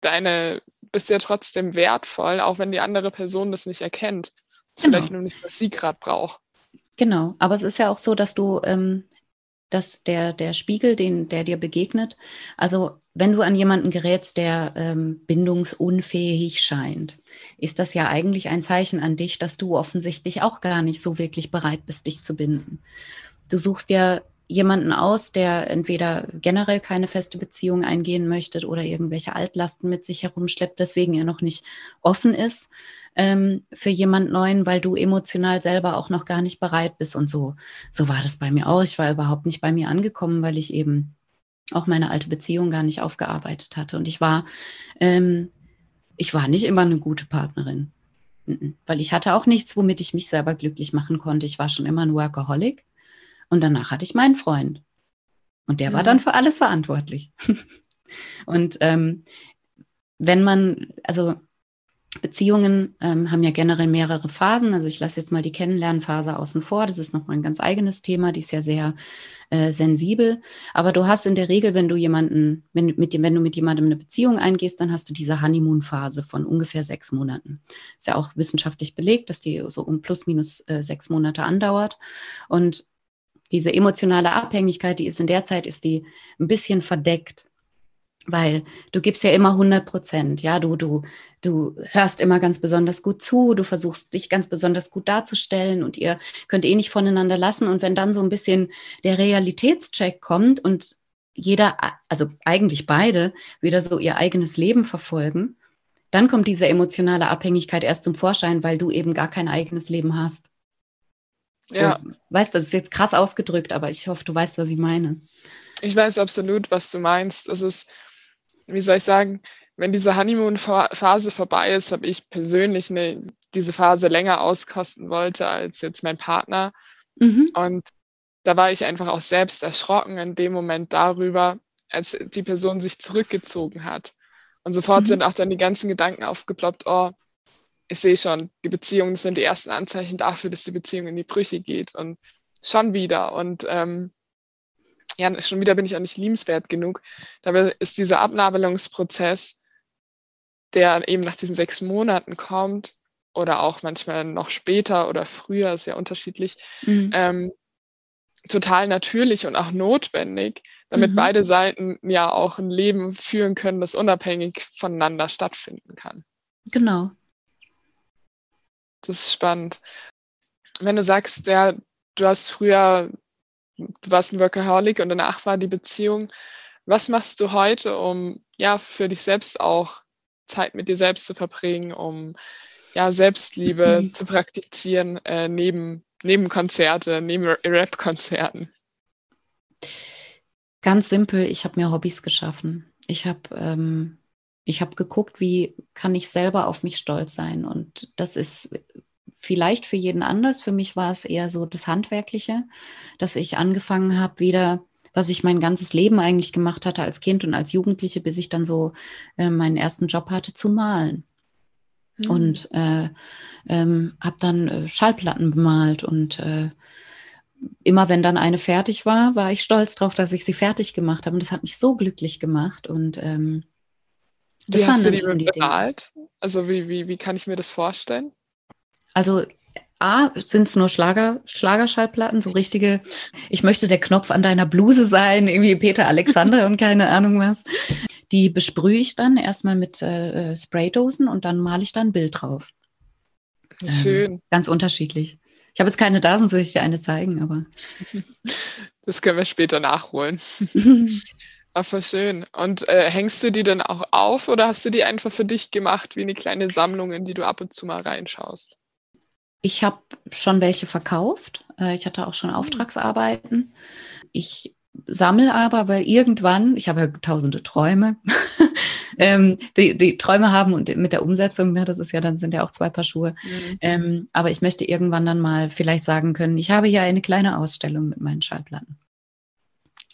deine bist ja trotzdem wertvoll, auch wenn die andere Person das nicht erkennt. Genau. Vielleicht nur nicht, was sie gerade braucht. Genau, aber es ist ja auch so, dass du, ähm, dass der, der Spiegel, den, der dir begegnet, also wenn du an jemanden gerätst, der ähm, bindungsunfähig scheint, ist das ja eigentlich ein Zeichen an dich, dass du offensichtlich auch gar nicht so wirklich bereit bist, dich zu binden. Du suchst ja jemanden aus, der entweder generell keine feste Beziehung eingehen möchte oder irgendwelche Altlasten mit sich herumschleppt, deswegen er noch nicht offen ist ähm, für jemand Neuen, weil du emotional selber auch noch gar nicht bereit bist und so. So war das bei mir auch. Ich war überhaupt nicht bei mir angekommen, weil ich eben auch meine alte Beziehung gar nicht aufgearbeitet hatte. Und ich war, ähm, ich war nicht immer eine gute Partnerin. Weil ich hatte auch nichts, womit ich mich selber glücklich machen konnte. Ich war schon immer ein Workaholic. Und danach hatte ich meinen Freund. Und der mhm. war dann für alles verantwortlich. und ähm, wenn man, also Beziehungen ähm, haben ja generell mehrere Phasen. Also ich lasse jetzt mal die Kennenlernphase außen vor. Das ist nochmal ein ganz eigenes Thema. Die ist ja sehr äh, sensibel. Aber du hast in der Regel, wenn du jemanden, wenn, mit, wenn du mit jemandem eine Beziehung eingehst, dann hast du diese Honeymoon-Phase von ungefähr sechs Monaten. Ist ja auch wissenschaftlich belegt, dass die so um plus minus äh, sechs Monate andauert. Und diese emotionale Abhängigkeit, die ist in der Zeit, ist die ein bisschen verdeckt weil du gibst ja immer 100 Prozent, ja, du, du, du hörst immer ganz besonders gut zu, du versuchst dich ganz besonders gut darzustellen und ihr könnt eh nicht voneinander lassen und wenn dann so ein bisschen der Realitätscheck kommt und jeder, also eigentlich beide, wieder so ihr eigenes Leben verfolgen, dann kommt diese emotionale Abhängigkeit erst zum Vorschein, weil du eben gar kein eigenes Leben hast. Ja. Und, weißt, das ist jetzt krass ausgedrückt, aber ich hoffe, du weißt, was ich meine. Ich weiß absolut, was du meinst. Es ist, wie soll ich sagen, wenn diese Honeymoon-Phase vorbei ist, habe ich persönlich eine, diese Phase länger auskosten wollte als jetzt mein Partner. Mhm. Und da war ich einfach auch selbst erschrocken in dem Moment darüber, als die Person sich zurückgezogen hat. Und sofort mhm. sind auch dann die ganzen Gedanken aufgeploppt, oh, ich sehe schon, die Beziehungen sind die ersten Anzeichen dafür, dass die Beziehung in die Brüche geht. Und schon wieder. Und ähm, ja, schon wieder bin ich auch nicht liebenswert genug. Dabei ist dieser Abnabelungsprozess, der eben nach diesen sechs Monaten kommt oder auch manchmal noch später oder früher, ist ja unterschiedlich, mhm. ähm, total natürlich und auch notwendig, damit mhm. beide Seiten ja auch ein Leben führen können, das unabhängig voneinander stattfinden kann. Genau. Das ist spannend. Wenn du sagst, ja, du hast früher du warst ein Workaholic und danach war die Beziehung. Was machst du heute, um ja für dich selbst auch Zeit mit dir selbst zu verbringen, um ja Selbstliebe mhm. zu praktizieren äh, neben, neben Konzerte, neben Rap-Konzerten? Ganz simpel, ich habe mir Hobbys geschaffen. Ich habe ähm, ich habe geguckt, wie kann ich selber auf mich stolz sein. Und das ist vielleicht für jeden anders. Für mich war es eher so das Handwerkliche, dass ich angefangen habe, wieder, was ich mein ganzes Leben eigentlich gemacht hatte als Kind und als Jugendliche, bis ich dann so äh, meinen ersten Job hatte, zu malen. Mhm. Und äh, ähm, habe dann äh, Schallplatten bemalt und äh, immer wenn dann eine fertig war, war ich stolz drauf, dass ich sie fertig gemacht habe. Und das hat mich so glücklich gemacht. Und ähm, das wie hast du die bemalt? Also wie, wie, wie kann ich mir das vorstellen? Also A, sind es nur Schlager, Schlagerschallplatten, so richtige, ich möchte der Knopf an deiner Bluse sein, irgendwie Peter Alexander und keine Ahnung was. Die besprühe ich dann erstmal mit äh, Spraydosen und dann male ich da ein Bild drauf. Schön. Ähm, ganz unterschiedlich. Ich habe jetzt keine da, sonst würde ich dir eine zeigen, aber. Das können wir später nachholen. Aber schön. Und äh, hängst du die dann auch auf oder hast du die einfach für dich gemacht, wie eine kleine Sammlung, in die du ab und zu mal reinschaust? Ich habe schon welche verkauft. Äh, ich hatte auch schon hm. Auftragsarbeiten. Ich sammle aber, weil irgendwann, ich habe ja tausende Träume, ähm, die, die, Träume haben und mit der Umsetzung, ne, das ist ja dann sind ja auch zwei Paar Schuhe. Mhm. Ähm, aber ich möchte irgendwann dann mal vielleicht sagen können, ich habe ja eine kleine Ausstellung mit meinen Schallplatten.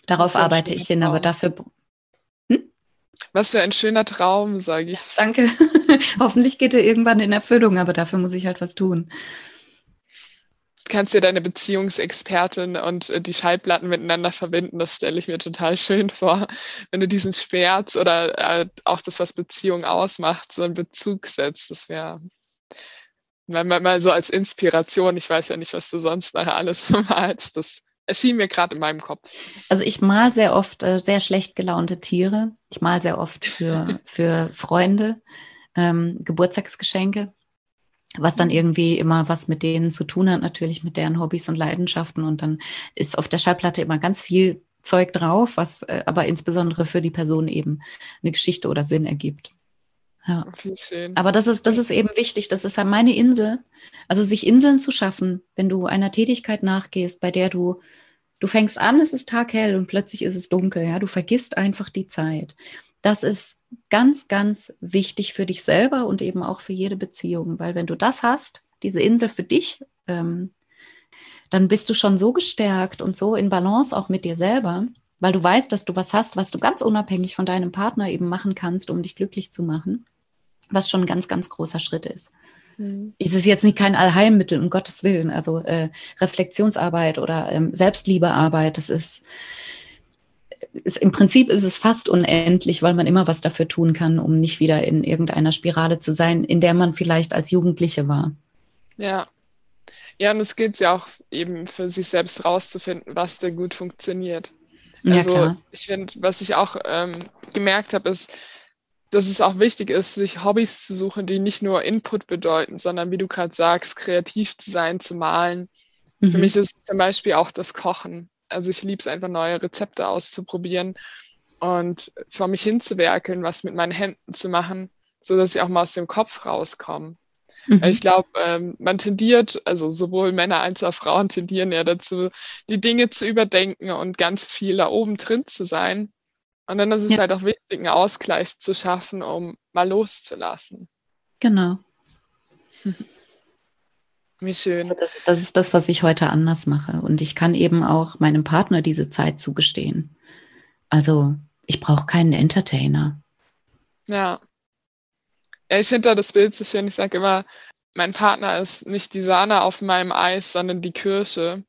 Darauf arbeite ich hin, aber dafür. Hm? Was für ein schöner Traum, sage ich. Ja, danke. Hoffentlich geht er irgendwann in Erfüllung, aber dafür muss ich halt was tun. Kannst dir deine Beziehungsexpertin und äh, die Schallplatten miteinander verbinden, das stelle ich mir total schön vor. Wenn du diesen Schmerz oder äh, auch das, was Beziehung ausmacht, so einen Bezug setzt, das wäre mal, mal so als Inspiration. Ich weiß ja nicht, was du sonst nachher alles malst. Das erschien mir gerade in meinem Kopf. Also ich mal sehr oft äh, sehr schlecht gelaunte Tiere. Ich mal sehr oft für, für Freunde ähm, Geburtstagsgeschenke, was dann irgendwie immer was mit denen zu tun hat, natürlich mit deren Hobbys und Leidenschaften. Und dann ist auf der Schallplatte immer ganz viel Zeug drauf, was äh, aber insbesondere für die Person eben eine Geschichte oder Sinn ergibt. Ja. Aber das ist, das ist eben wichtig. Das ist ja meine Insel. Also sich Inseln zu schaffen, wenn du einer Tätigkeit nachgehst, bei der du, du fängst an, es ist taghell und plötzlich ist es dunkel. Ja, du vergisst einfach die Zeit. Das ist ganz, ganz wichtig für dich selber und eben auch für jede Beziehung, weil wenn du das hast, diese Insel für dich, ähm, dann bist du schon so gestärkt und so in Balance auch mit dir selber, weil du weißt, dass du was hast, was du ganz unabhängig von deinem Partner eben machen kannst, um dich glücklich zu machen was schon ein ganz, ganz großer Schritt ist. Mhm. Es ist jetzt nicht kein Allheilmittel, um Gottes Willen. Also äh, Reflexionsarbeit oder ähm, Selbstliebearbeit, das ist, ist, im Prinzip ist es fast unendlich, weil man immer was dafür tun kann, um nicht wieder in irgendeiner Spirale zu sein, in der man vielleicht als Jugendliche war. Ja. Ja, und es geht ja auch eben für sich selbst rauszufinden, was denn gut funktioniert. Also ja, ich finde, was ich auch ähm, gemerkt habe, ist, dass es auch wichtig ist, sich Hobbys zu suchen, die nicht nur Input bedeuten, sondern wie du gerade sagst, kreativ zu sein, zu malen. Mhm. Für mich ist es zum Beispiel auch das Kochen. Also ich liebe es einfach, neue Rezepte auszuprobieren und vor mich hinzuwerkeln, was mit meinen Händen zu machen, so dass ich auch mal aus dem Kopf rauskomme. Mhm. Ich glaube, ähm, man tendiert, also sowohl Männer als auch Frauen tendieren ja dazu, die Dinge zu überdenken und ganz viel da oben drin zu sein. Und dann ist es ja. halt auch wichtig, einen Ausgleich zu schaffen, um mal loszulassen. Genau. Wie schön. Das, das, ist das, was ich heute anders mache. Und ich kann eben auch meinem Partner diese Zeit zugestehen. Also ich brauche keinen Entertainer. Ja. Ja, ich finde da das Bild so schön. Ich sage immer, mein Partner ist nicht die Sahne auf meinem Eis, sondern die Kirsche.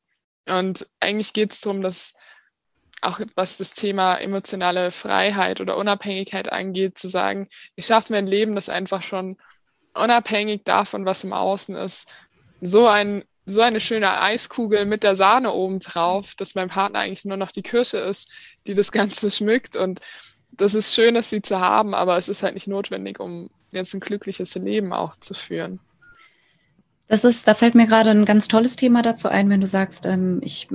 Und eigentlich geht es darum, dass auch was das Thema emotionale Freiheit oder Unabhängigkeit angeht, zu sagen, ich schaffe mir ein Leben, das einfach schon unabhängig davon, was im Außen ist, so ein so eine schöne Eiskugel mit der Sahne oben drauf, dass mein Partner eigentlich nur noch die Kirsche ist, die das Ganze schmückt. Und das ist schön, dass sie zu haben, aber es ist halt nicht notwendig, um jetzt ein glückliches Leben auch zu führen. Das ist, da fällt mir gerade ein ganz tolles Thema dazu ein, wenn du sagst, ähm, ich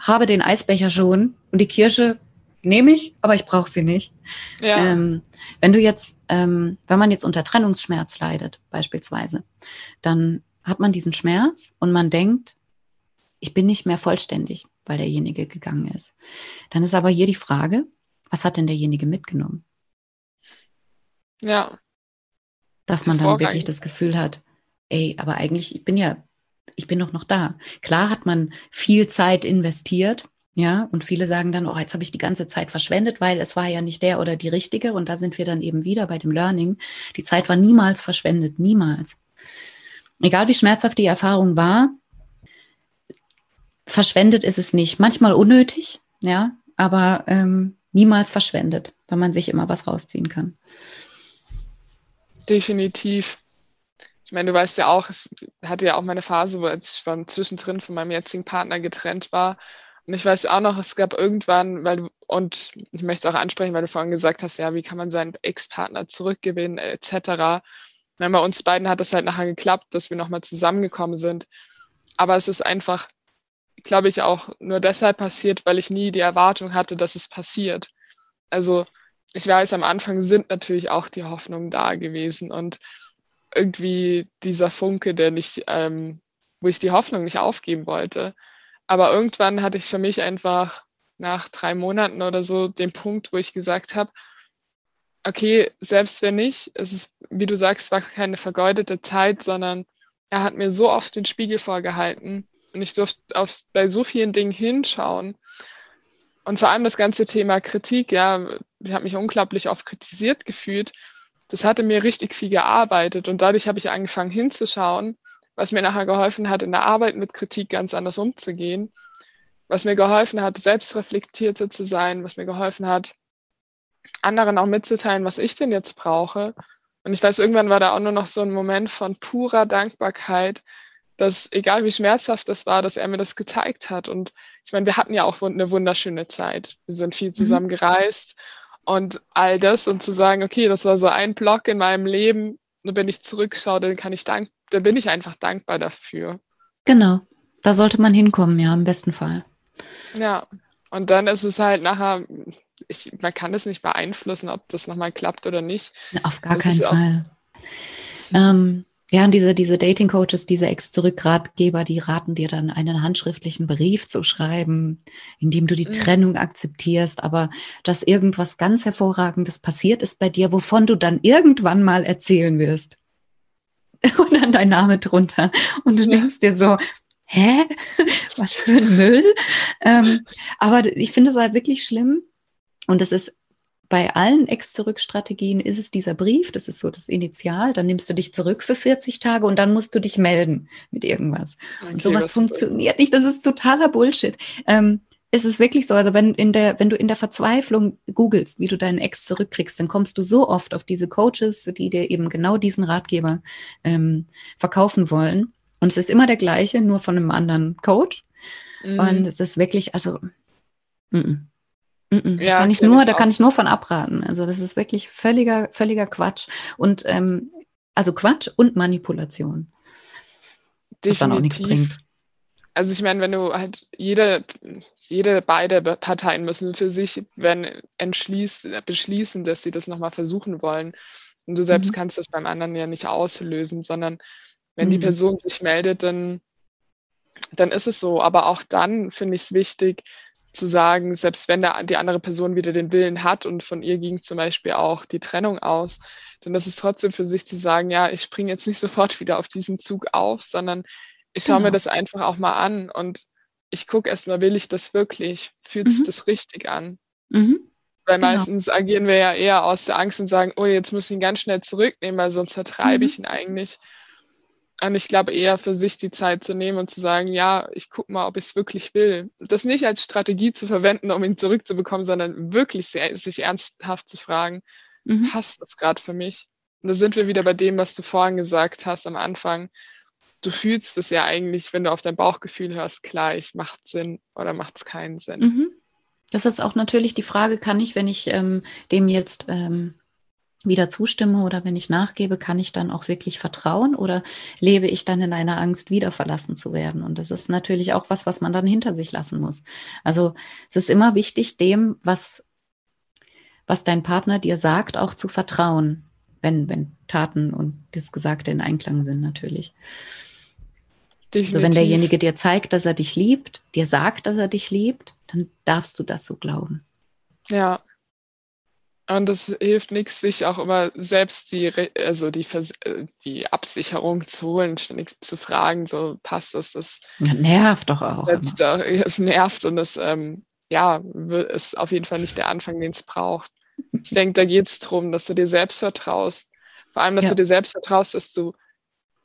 habe den Eisbecher schon und die Kirsche nehme ich, aber ich brauche sie nicht. Ja. Ähm, wenn du jetzt, ähm, wenn man jetzt unter Trennungsschmerz leidet, beispielsweise, dann hat man diesen Schmerz und man denkt, ich bin nicht mehr vollständig, weil derjenige gegangen ist. Dann ist aber hier die Frage, was hat denn derjenige mitgenommen? Ja. Dass man dann wirklich das Gefühl hat, ey, aber eigentlich, ich bin ja, ich bin doch noch da. Klar hat man viel Zeit investiert, Ja, und viele sagen dann, oh, jetzt habe ich die ganze Zeit verschwendet, weil es war ja nicht der oder die richtige. Und da sind wir dann eben wieder bei dem Learning. Die Zeit war niemals verschwendet, niemals. Egal wie schmerzhaft die Erfahrung war, verschwendet ist es nicht. Manchmal unnötig, ja, aber ähm, niemals verschwendet, weil man sich immer was rausziehen kann. Definitiv. Ich meine, du weißt ja auch, ich hatte ja auch meine Phase, wo ich schon zwischendrin von meinem jetzigen Partner getrennt war und ich weiß auch noch, es gab irgendwann, weil und ich möchte es auch ansprechen, weil du vorhin gesagt hast, ja, wie kann man seinen Ex-Partner zurückgewinnen, etc. bei uns beiden hat es halt nachher geklappt, dass wir nochmal zusammengekommen sind. Aber es ist einfach, glaube ich, auch nur deshalb passiert, weil ich nie die Erwartung hatte, dass es passiert. Also ich weiß, am Anfang sind natürlich auch die Hoffnungen da gewesen und irgendwie dieser Funke, der nicht, ähm, wo ich die Hoffnung nicht aufgeben wollte. Aber irgendwann hatte ich für mich einfach nach drei Monaten oder so den Punkt, wo ich gesagt habe, okay, selbst wenn nicht, es ist, wie du sagst, war keine vergeudete Zeit, sondern er hat mir so oft den Spiegel vorgehalten und ich durfte auf, bei so vielen Dingen hinschauen. Und vor allem das ganze Thema Kritik, ja, ich habe mich unglaublich oft kritisiert gefühlt. Das hatte mir richtig viel gearbeitet und dadurch habe ich angefangen hinzuschauen was mir nachher geholfen hat, in der Arbeit mit Kritik ganz anders umzugehen, was mir geholfen hat, selbstreflektierter zu sein, was mir geholfen hat, anderen auch mitzuteilen, was ich denn jetzt brauche. Und ich weiß, irgendwann war da auch nur noch so ein Moment von purer Dankbarkeit, dass egal wie schmerzhaft das war, dass er mir das gezeigt hat. Und ich meine, wir hatten ja auch eine wunderschöne Zeit. Wir sind viel mhm. zusammen gereist und all das und zu sagen, okay, das war so ein Block in meinem Leben. Und wenn ich zurückschaue, dann kann ich dank da bin ich einfach dankbar dafür. Genau, da sollte man hinkommen, ja, im besten Fall. Ja, und dann ist es halt nachher, ich, man kann es nicht beeinflussen, ob das nochmal klappt oder nicht. Auf gar das keinen Fall. Ähm, ja, und diese, diese Dating-Coaches, diese Ex-Zurück-Ratgeber, die raten dir dann einen handschriftlichen Brief zu schreiben, in dem du die mhm. Trennung akzeptierst, aber dass irgendwas ganz Hervorragendes passiert ist bei dir, wovon du dann irgendwann mal erzählen wirst. und dann dein Name drunter. Und du denkst dir so, hä? Was für ein Müll? Ähm, aber ich finde es halt wirklich schlimm. Und es ist bei allen Ex-Zurück-Strategien ist es dieser Brief, das ist so das Initial, dann nimmst du dich zurück für 40 Tage und dann musst du dich melden mit irgendwas. Okay, und sowas funktioniert nicht, das ist totaler Bullshit. Ähm, es ist wirklich so, also wenn, in der, wenn du in der Verzweiflung googelst, wie du deinen Ex zurückkriegst, dann kommst du so oft auf diese Coaches, die dir eben genau diesen Ratgeber ähm, verkaufen wollen. Und es ist immer der gleiche, nur von einem anderen Coach. Mhm. Und es ist wirklich, also, mm -mm. Mm ja, da kann ich nur, da kann ich nur von abraten. Also das ist wirklich völliger, völliger Quatsch. Und ähm, also Quatsch und Manipulation. Definitiv. Was dann auch nichts bringt also ich meine, wenn du halt jede, jede beide Parteien müssen für sich wenn entschließen, beschließen, dass sie das nochmal versuchen wollen. Und du selbst mhm. kannst das beim anderen ja nicht auslösen, sondern wenn mhm. die Person sich meldet, dann, dann ist es so. Aber auch dann finde ich es wichtig zu sagen, selbst wenn der, die andere Person wieder den Willen hat und von ihr ging zum Beispiel auch die Trennung aus, dann ist es trotzdem für sich zu sagen, ja, ich springe jetzt nicht sofort wieder auf diesen Zug auf, sondern ich schaue genau. mir das einfach auch mal an und ich gucke erstmal, will ich das wirklich? Fühlt mhm. sich das richtig an? Mhm. Weil genau. meistens agieren wir ja eher aus der Angst und sagen, oh, jetzt muss ich ihn ganz schnell zurücknehmen, weil sonst vertreibe mhm. ich ihn eigentlich. Und ich glaube eher für sich die Zeit zu nehmen und zu sagen, ja, ich gucke mal, ob ich es wirklich will. Das nicht als Strategie zu verwenden, um ihn zurückzubekommen, sondern wirklich sehr, sich ernsthaft zu fragen, mhm. passt das gerade für mich? Und da sind wir wieder bei dem, was du vorhin gesagt hast am Anfang du fühlst es ja eigentlich, wenn du auf dein Bauchgefühl hörst, gleich, macht Sinn oder macht es keinen Sinn. Mhm. Das ist auch natürlich die Frage, kann ich, wenn ich ähm, dem jetzt ähm, wieder zustimme oder wenn ich nachgebe, kann ich dann auch wirklich vertrauen oder lebe ich dann in einer Angst, wieder verlassen zu werden? Und das ist natürlich auch was, was man dann hinter sich lassen muss. Also es ist immer wichtig, dem, was, was dein Partner dir sagt, auch zu vertrauen, wenn, wenn Taten und das Gesagte in Einklang sind natürlich. Definitiv. Also wenn derjenige dir zeigt, dass er dich liebt, dir sagt, dass er dich liebt, dann darfst du das so glauben. Ja. Und es hilft nichts, sich auch immer selbst die, also die, äh, die Absicherung zu holen, ständig zu fragen, so passt das, das nervt doch auch. Es nervt und es ähm, ja, ist auf jeden Fall nicht der Anfang, den es braucht. Ich denke, da geht es darum, dass du dir selbst vertraust. Vor allem, dass ja. du dir selbst vertraust, dass du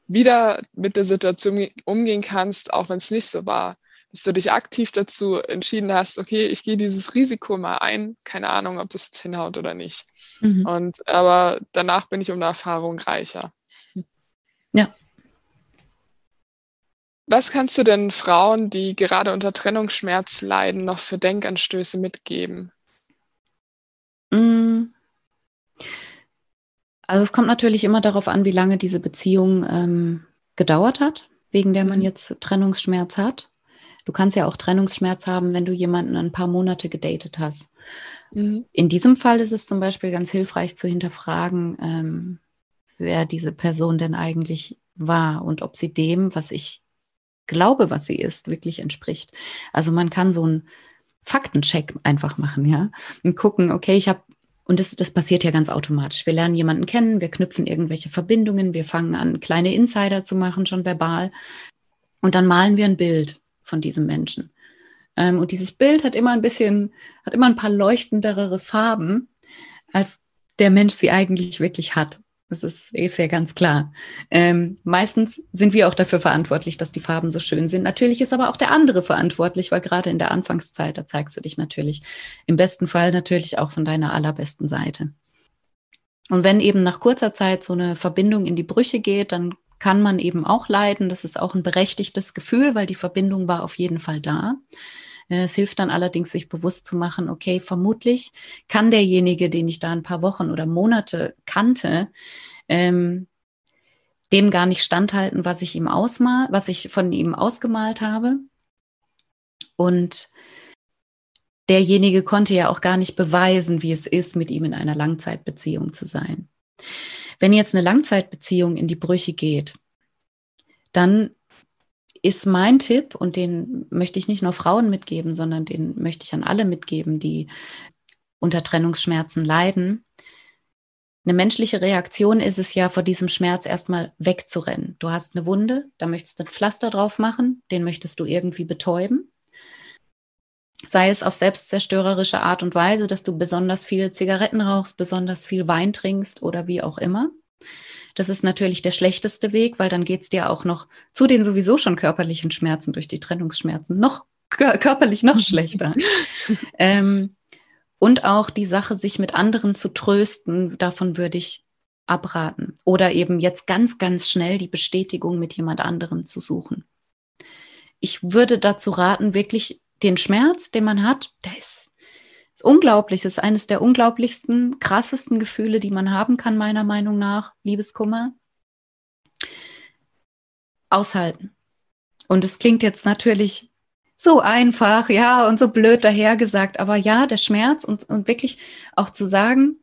wieder mit der Situation umgehen kannst, auch wenn es nicht so war dass du dich aktiv dazu entschieden hast, okay, ich gehe dieses Risiko mal ein, keine Ahnung, ob das jetzt hinhaut oder nicht. Mhm. Und aber danach bin ich um eine Erfahrung reicher. Ja. Was kannst du denn Frauen, die gerade unter Trennungsschmerz leiden, noch für Denkanstöße mitgeben? Mm. Also es kommt natürlich immer darauf an, wie lange diese Beziehung ähm, gedauert hat, wegen der man mhm. jetzt Trennungsschmerz hat. Du kannst ja auch Trennungsschmerz haben, wenn du jemanden ein paar Monate gedatet hast. Mhm. In diesem Fall ist es zum Beispiel ganz hilfreich zu hinterfragen, ähm, wer diese Person denn eigentlich war und ob sie dem, was ich glaube, was sie ist, wirklich entspricht. Also man kann so einen Faktencheck einfach machen, ja, und gucken, okay, ich habe und das, das passiert ja ganz automatisch. Wir lernen jemanden kennen, wir knüpfen irgendwelche Verbindungen, wir fangen an, kleine Insider zu machen, schon verbal. Und dann malen wir ein Bild von diesem Menschen. Ähm, und dieses Bild hat immer ein bisschen, hat immer ein paar leuchtendere Farben, als der Mensch sie eigentlich wirklich hat. Das ist, ist ja ganz klar. Ähm, meistens sind wir auch dafür verantwortlich, dass die Farben so schön sind. Natürlich ist aber auch der andere verantwortlich, weil gerade in der Anfangszeit, da zeigst du dich natürlich im besten Fall natürlich auch von deiner allerbesten Seite. Und wenn eben nach kurzer Zeit so eine Verbindung in die Brüche geht, dann kann man eben auch leiden. Das ist auch ein berechtigtes Gefühl, weil die Verbindung war auf jeden Fall da. Äh, es hilft dann allerdings, sich bewusst zu machen, okay, vermutlich kann derjenige, den ich da ein paar Wochen oder Monate kannte, ähm, dem gar nicht standhalten, was ich ihm ausmal, was ich von ihm ausgemalt habe. Und derjenige konnte ja auch gar nicht beweisen, wie es ist, mit ihm in einer Langzeitbeziehung zu sein. Wenn jetzt eine Langzeitbeziehung in die Brüche geht, dann ist mein Tipp, und den möchte ich nicht nur Frauen mitgeben, sondern den möchte ich an alle mitgeben, die unter Trennungsschmerzen leiden. Eine menschliche Reaktion ist es ja, vor diesem Schmerz erstmal wegzurennen. Du hast eine Wunde, da möchtest du ein Pflaster drauf machen, den möchtest du irgendwie betäuben sei es auf selbstzerstörerische Art und Weise, dass du besonders viel Zigaretten rauchst, besonders viel Wein trinkst oder wie auch immer. Das ist natürlich der schlechteste Weg, weil dann geht es dir auch noch zu den sowieso schon körperlichen Schmerzen durch die Trennungsschmerzen noch körperlich noch schlechter. ähm, und auch die Sache, sich mit anderen zu trösten, davon würde ich abraten. Oder eben jetzt ganz, ganz schnell die Bestätigung mit jemand anderem zu suchen. Ich würde dazu raten, wirklich den Schmerz, den man hat, der ist, ist unglaublich. Das ist eines der unglaublichsten, krassesten Gefühle, die man haben kann, meiner Meinung nach. Liebeskummer. Aushalten. Und es klingt jetzt natürlich so einfach, ja, und so blöd dahergesagt, aber ja, der Schmerz und, und wirklich auch zu sagen,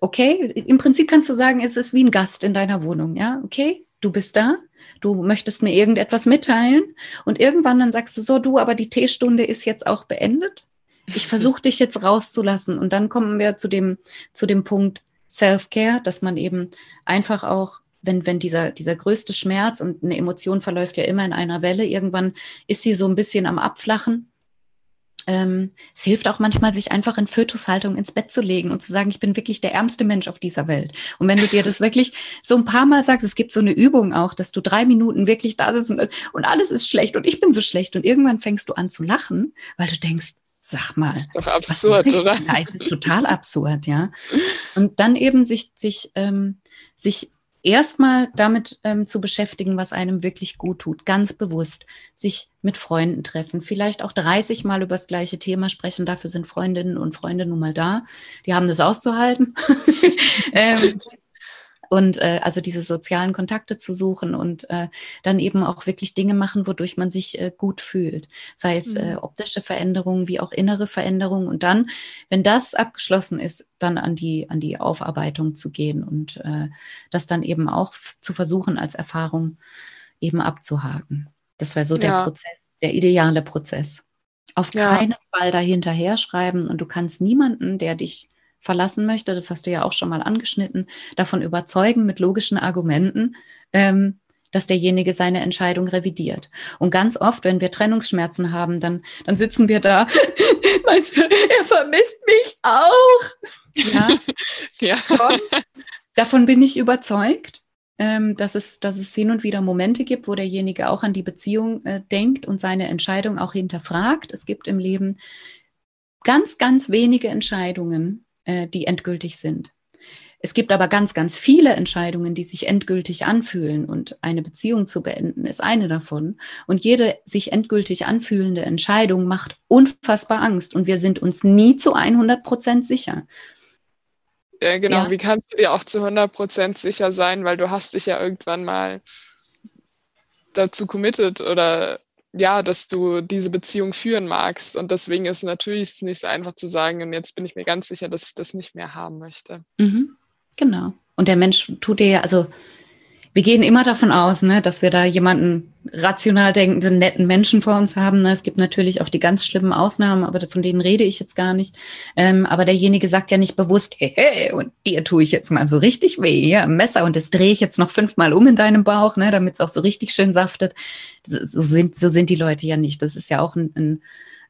okay, im Prinzip kannst du sagen, es ist wie ein Gast in deiner Wohnung, ja, okay, du bist da, du möchtest mir irgendetwas mitteilen. Und irgendwann dann sagst du so, du, aber die Teestunde ist jetzt auch beendet. Ich versuche dich jetzt rauszulassen. Und dann kommen wir zu dem, zu dem Punkt Self-Care, dass man eben einfach auch wenn, wenn dieser, dieser größte Schmerz und eine Emotion verläuft ja immer in einer Welle, irgendwann ist sie so ein bisschen am Abflachen ähm, es hilft auch manchmal, sich einfach in Fötushaltung ins Bett zu legen und zu sagen, ich bin wirklich der ärmste Mensch auf dieser Welt. Und wenn du dir das wirklich so ein paar Mal sagst, es gibt so eine Übung auch, dass du drei Minuten wirklich da sitzt und, und alles ist schlecht und ich bin so schlecht und irgendwann fängst du an zu lachen, weil du denkst, Sag mal. Das ist doch absurd, oder? Ja, es ist total absurd, ja. Und dann eben sich, sich, ähm, sich erstmal damit ähm, zu beschäftigen, was einem wirklich gut tut, ganz bewusst sich mit Freunden treffen, vielleicht auch 30 Mal über das gleiche Thema sprechen. Dafür sind Freundinnen und Freunde nun mal da. Die haben das auszuhalten. ähm, und äh, also diese sozialen Kontakte zu suchen und äh, dann eben auch wirklich Dinge machen, wodurch man sich äh, gut fühlt, sei es äh, mhm. optische Veränderungen wie auch innere Veränderungen und dann, wenn das abgeschlossen ist, dann an die an die Aufarbeitung zu gehen und äh, das dann eben auch zu versuchen als Erfahrung eben abzuhaken. Das wäre so ja. der Prozess, der ideale Prozess. Auf ja. keinen Fall dahinterher schreiben und du kannst niemanden, der dich verlassen möchte, das hast du ja auch schon mal angeschnitten, davon überzeugen mit logischen Argumenten, ähm, dass derjenige seine Entscheidung revidiert. Und ganz oft, wenn wir Trennungsschmerzen haben, dann, dann sitzen wir da, meinst du, er vermisst mich auch. Ja, ja. Schon. Davon bin ich überzeugt, ähm, dass, es, dass es hin und wieder Momente gibt, wo derjenige auch an die Beziehung äh, denkt und seine Entscheidung auch hinterfragt. Es gibt im Leben ganz, ganz wenige Entscheidungen, äh, die endgültig sind. Es gibt aber ganz, ganz viele Entscheidungen, die sich endgültig anfühlen und eine Beziehung zu beenden ist eine davon. Und jede sich endgültig anfühlende Entscheidung macht unfassbar Angst und wir sind uns nie zu 100 Prozent sicher. Ja, genau. Ja. Wie kannst du dir auch zu 100 Prozent sicher sein, weil du hast dich ja irgendwann mal dazu committed oder ja, dass du diese Beziehung führen magst. Und deswegen ist natürlich nicht so einfach zu sagen, und jetzt bin ich mir ganz sicher, dass ich das nicht mehr haben möchte. Mhm. Genau. Und der Mensch tut dir ja, also wir gehen immer davon aus, ne, dass wir da jemanden rational denkenden, netten Menschen vor uns haben. Ne? Es gibt natürlich auch die ganz schlimmen Ausnahmen, aber von denen rede ich jetzt gar nicht. Ähm, aber derjenige sagt ja nicht bewusst, hey, hey, und dir tue ich jetzt mal so richtig weh, ja, Messer und das drehe ich jetzt noch fünfmal um in deinem Bauch, ne, damit es auch so richtig schön saftet. So, so, sind, so sind die Leute ja nicht. Das ist ja auch ein, ein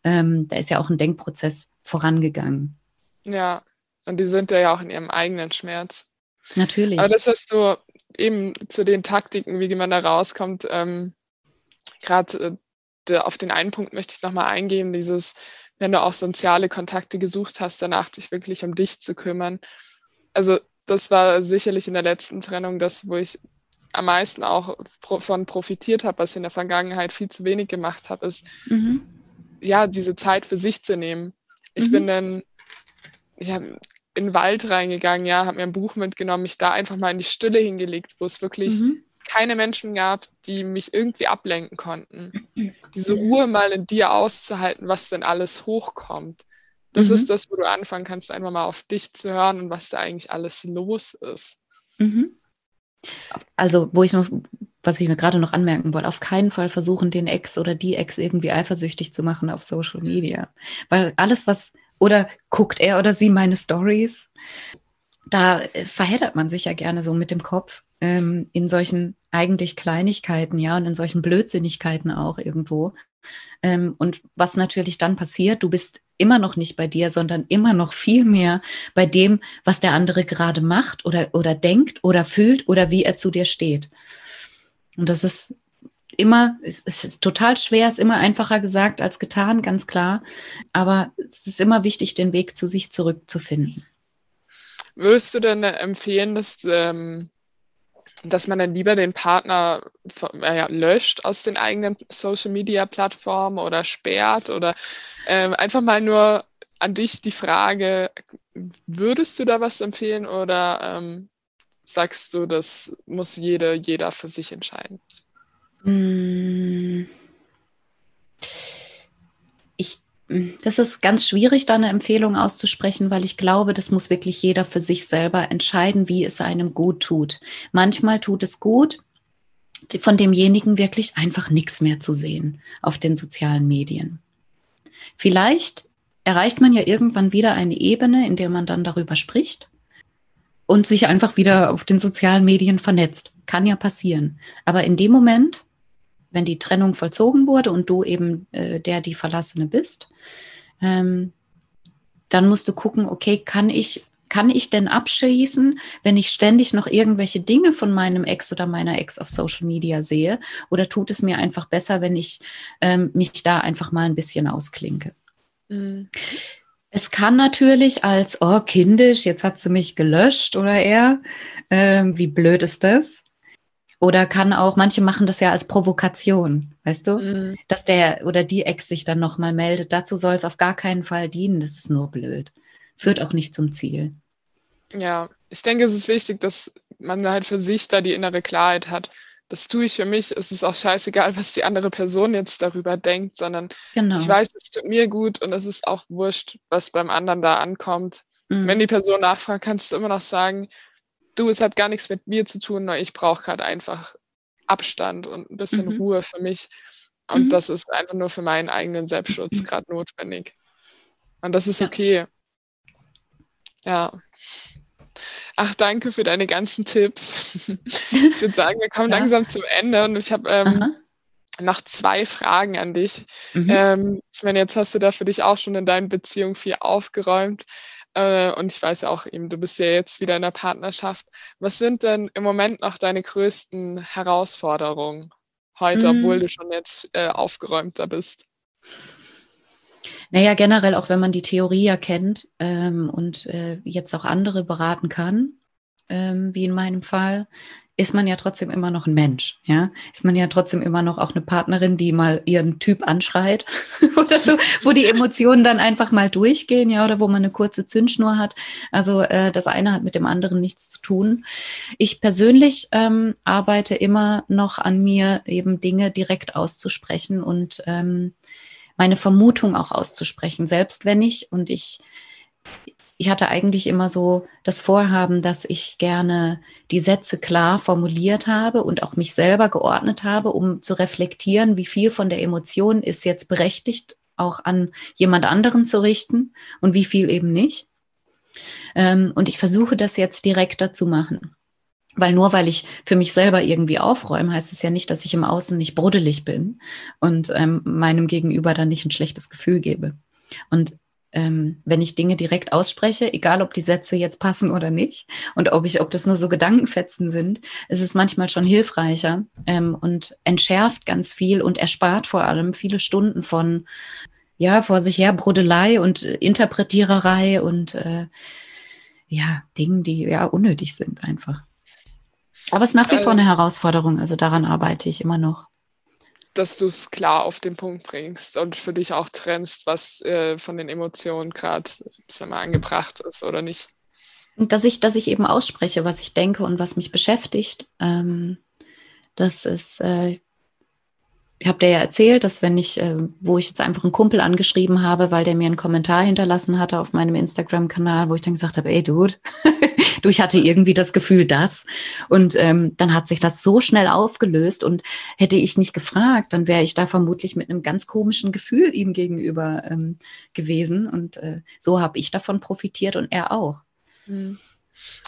ähm, da ist ja auch ein Denkprozess vorangegangen. Ja, und die sind ja auch in ihrem eigenen Schmerz. Natürlich. Aber das hast du eben zu den Taktiken, wie man da rauskommt, ähm, gerade äh, auf den einen Punkt möchte ich nochmal eingehen, dieses, wenn du auch soziale Kontakte gesucht hast, danach dich wirklich um dich zu kümmern. Also das war sicherlich in der letzten Trennung das, wo ich am meisten auch von profitiert habe, was ich in der Vergangenheit viel zu wenig gemacht habe, ist mhm. ja diese Zeit für sich zu nehmen. Ich mhm. bin dann, ich habe in den Wald reingegangen, ja, habe mir ein Buch mitgenommen, mich da einfach mal in die Stille hingelegt, wo es wirklich mhm. keine Menschen gab, die mich irgendwie ablenken konnten. Diese Ruhe mal in dir auszuhalten, was denn alles hochkommt. Das mhm. ist das, wo du anfangen kannst, einfach mal auf dich zu hören und was da eigentlich alles los ist. Mhm. Also, wo ich noch, was ich mir gerade noch anmerken wollte, auf keinen Fall versuchen, den Ex oder die Ex irgendwie eifersüchtig zu machen auf Social Media. Weil alles, was oder guckt er oder sie meine Stories? Da äh, verheddert man sich ja gerne so mit dem Kopf ähm, in solchen eigentlich Kleinigkeiten, ja, und in solchen Blödsinnigkeiten auch irgendwo. Ähm, und was natürlich dann passiert, du bist immer noch nicht bei dir, sondern immer noch viel mehr bei dem, was der andere gerade macht oder, oder denkt oder fühlt oder wie er zu dir steht. Und das ist immer, es ist total schwer, ist immer einfacher gesagt als getan, ganz klar. Aber es ist immer wichtig, den Weg zu sich zurückzufinden. Würdest du denn empfehlen, dass, ähm, dass man dann lieber den Partner äh, löscht aus den eigenen Social Media Plattformen oder sperrt oder äh, einfach mal nur an dich die Frage, würdest du da was empfehlen oder ähm, sagst du, das muss jede, jeder für sich entscheiden? Hm. Ich, das ist ganz schwierig, da eine Empfehlung auszusprechen, weil ich glaube, das muss wirklich jeder für sich selber entscheiden, wie es einem gut tut. Manchmal tut es gut, von demjenigen wirklich einfach nichts mehr zu sehen auf den sozialen Medien. Vielleicht erreicht man ja irgendwann wieder eine Ebene, in der man dann darüber spricht und sich einfach wieder auf den sozialen Medien vernetzt. Kann ja passieren. Aber in dem Moment wenn die Trennung vollzogen wurde und du eben äh, der, die Verlassene bist, ähm, dann musst du gucken, okay, kann ich, kann ich denn abschließen, wenn ich ständig noch irgendwelche Dinge von meinem Ex oder meiner Ex auf Social Media sehe? Oder tut es mir einfach besser, wenn ich ähm, mich da einfach mal ein bisschen ausklinke? Mhm. Es kann natürlich als, oh, kindisch, jetzt hat sie mich gelöscht oder er, äh, wie blöd ist das? Oder kann auch, manche machen das ja als Provokation, weißt du? Mhm. Dass der oder die Ex sich dann nochmal meldet. Dazu soll es auf gar keinen Fall dienen. Das ist nur blöd. Führt auch nicht zum Ziel. Ja, ich denke, es ist wichtig, dass man halt für sich da die innere Klarheit hat. Das tue ich für mich. Es ist auch scheißegal, was die andere Person jetzt darüber denkt, sondern genau. ich weiß, es tut mir gut und es ist auch wurscht, was beim anderen da ankommt. Mhm. Wenn die Person nachfragt, kannst du immer noch sagen, du, es hat gar nichts mit mir zu tun, ich brauche gerade einfach Abstand und ein bisschen mhm. Ruhe für mich. Und mhm. das ist einfach nur für meinen eigenen Selbstschutz gerade notwendig. Und das ist ja. okay. Ja. Ach, danke für deine ganzen Tipps. Ich würde sagen, wir kommen ja. langsam zum Ende und ich habe ähm, noch zwei Fragen an dich. Mhm. Ähm, ich meine, jetzt hast du da für dich auch schon in deinen Beziehungen viel aufgeräumt. Äh, und ich weiß ja auch eben, du bist ja jetzt wieder in der Partnerschaft. Was sind denn im Moment noch deine größten Herausforderungen heute, mhm. obwohl du schon jetzt äh, aufgeräumter bist? Naja, generell, auch wenn man die Theorie ja kennt ähm, und äh, jetzt auch andere beraten kann, ähm, wie in meinem Fall, ist man ja trotzdem immer noch ein Mensch, ja? Ist man ja trotzdem immer noch auch eine Partnerin, die mal ihren Typ anschreit oder so, wo die Emotionen dann einfach mal durchgehen, ja, oder wo man eine kurze Zündschnur hat. Also äh, das eine hat mit dem anderen nichts zu tun. Ich persönlich ähm, arbeite immer noch an mir, eben Dinge direkt auszusprechen und ähm, meine Vermutung auch auszusprechen, selbst wenn ich und ich ich hatte eigentlich immer so das Vorhaben, dass ich gerne die Sätze klar formuliert habe und auch mich selber geordnet habe, um zu reflektieren, wie viel von der Emotion ist jetzt berechtigt, auch an jemand anderen zu richten und wie viel eben nicht. Ähm, und ich versuche das jetzt direkter zu machen. Weil nur weil ich für mich selber irgendwie aufräume, heißt es ja nicht, dass ich im Außen nicht bruddelig bin und ähm, meinem Gegenüber dann nicht ein schlechtes Gefühl gebe. Und ähm, wenn ich Dinge direkt ausspreche, egal ob die Sätze jetzt passen oder nicht und ob ich, ob das nur so Gedankenfetzen sind, ist es manchmal schon hilfreicher ähm, und entschärft ganz viel und erspart vor allem viele Stunden von ja vor sich her Brodelei und Interpretiererei und äh, ja Dingen, die ja unnötig sind einfach. Aber es ist nach wie vor eine ähm. Herausforderung, also daran arbeite ich immer noch dass du es klar auf den Punkt bringst und für dich auch trennst, was äh, von den Emotionen gerade angebracht ist oder nicht. Und dass ich, dass ich eben ausspreche, was ich denke und was mich beschäftigt. Ähm, das ist, äh, ich habe dir ja erzählt, dass wenn ich, äh, wo ich jetzt einfach einen Kumpel angeschrieben habe, weil der mir einen Kommentar hinterlassen hatte auf meinem Instagram-Kanal, wo ich dann gesagt habe, ey Dude, du, ich hatte irgendwie das Gefühl, das. Und ähm, dann hat sich das so schnell aufgelöst und hätte ich nicht gefragt, dann wäre ich da vermutlich mit einem ganz komischen Gefühl ihm gegenüber ähm, gewesen. Und äh, so habe ich davon profitiert und er auch. Mhm.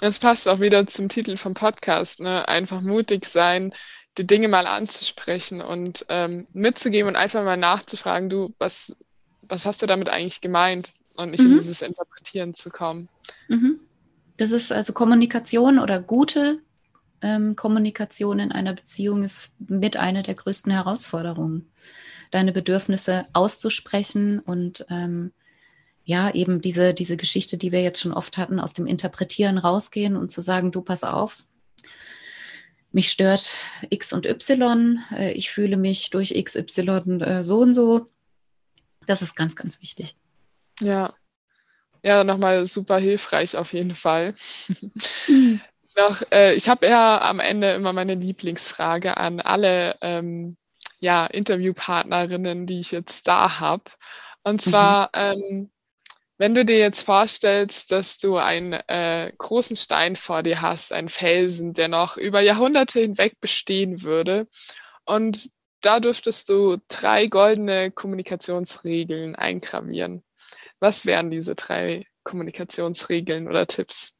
Das passt auch wieder zum Titel vom Podcast, ne? Einfach mutig sein, die Dinge mal anzusprechen und ähm, mitzugeben und einfach mal nachzufragen, du, was, was hast du damit eigentlich gemeint? Und nicht mhm. in dieses Interpretieren zu kommen. Mhm. Das ist also Kommunikation oder gute ähm, Kommunikation in einer Beziehung ist mit einer der größten Herausforderungen. Deine Bedürfnisse auszusprechen und ähm, ja, eben diese, diese Geschichte, die wir jetzt schon oft hatten, aus dem Interpretieren rausgehen und zu sagen, du pass auf, mich stört X und Y, äh, ich fühle mich durch XY äh, so und so. Das ist ganz, ganz wichtig. Ja. Ja, nochmal super hilfreich auf jeden Fall. Mhm. Noch, äh, ich habe ja am Ende immer meine Lieblingsfrage an alle ähm, ja, Interviewpartnerinnen, die ich jetzt da habe. Und zwar, mhm. ähm, wenn du dir jetzt vorstellst, dass du einen äh, großen Stein vor dir hast, einen Felsen, der noch über Jahrhunderte hinweg bestehen würde, und da dürftest du drei goldene Kommunikationsregeln eingravieren. Was wären diese drei Kommunikationsregeln oder Tipps?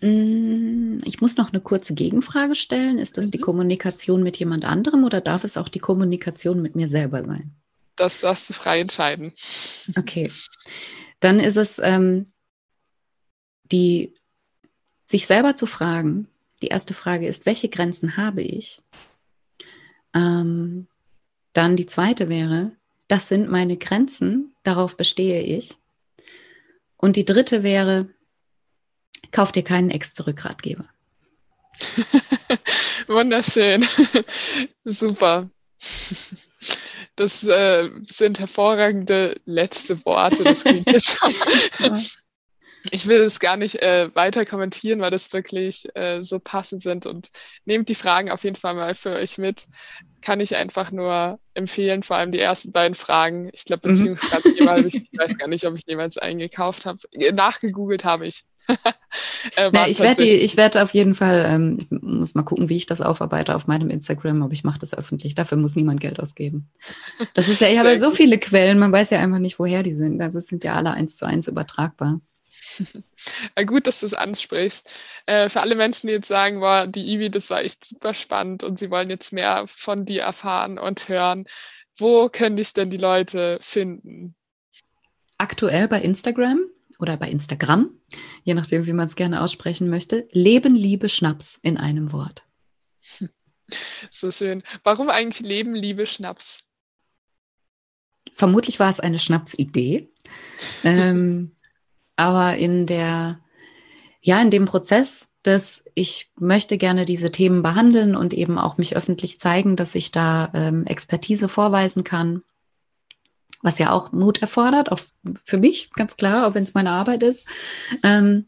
Mm, ich muss noch eine kurze Gegenfrage stellen. Ist das mhm. die Kommunikation mit jemand anderem oder darf es auch die Kommunikation mit mir selber sein? das darfst du frei entscheiden. Okay. Dann ist es ähm, die, sich selber zu fragen. Die erste Frage ist, welche Grenzen habe ich? Ähm, dann die zweite wäre, das sind meine Grenzen, darauf bestehe ich. Und die dritte wäre, kauf dir keinen Ex-Zurückratgeber. Wunderschön. Super. Das äh, sind hervorragende letzte Worte. Das klingt jetzt. Ich will es gar nicht äh, weiter kommentieren, weil das wirklich äh, so passend sind und nehmt die Fragen auf jeden Fall mal für euch mit. Kann ich einfach nur empfehlen, vor allem die ersten beiden Fragen. Ich glaube, mhm. Beziehungsratgeber, mhm. ich, ich weiß gar nicht, ob ich jemals eingekauft habe. Nachgegoogelt habe ich. äh, Na, ich werde ich werde auf jeden Fall, ähm, ich muss mal gucken, wie ich das aufarbeite auf meinem Instagram, aber ich mache das öffentlich. Dafür muss niemand Geld ausgeben. Das ist ja, ich habe ja so viele Quellen, man weiß ja einfach nicht, woher die sind. Also es sind ja alle eins zu eins übertragbar. Ja, gut, dass du es ansprichst. Äh, für alle Menschen, die jetzt sagen, boah, die Ivi, das war echt super spannend und sie wollen jetzt mehr von dir erfahren und hören, wo können dich denn die Leute finden? Aktuell bei Instagram oder bei Instagram, je nachdem, wie man es gerne aussprechen möchte. Leben, Liebe, Schnaps in einem Wort. So schön. Warum eigentlich Leben, Liebe, Schnaps? Vermutlich war es eine Schnapsidee. ähm, aber in der, ja, in dem Prozess, dass ich möchte gerne diese Themen behandeln und eben auch mich öffentlich zeigen, dass ich da ähm, Expertise vorweisen kann, was ja auch Mut erfordert, auch für mich, ganz klar, auch wenn es meine Arbeit ist. Ähm,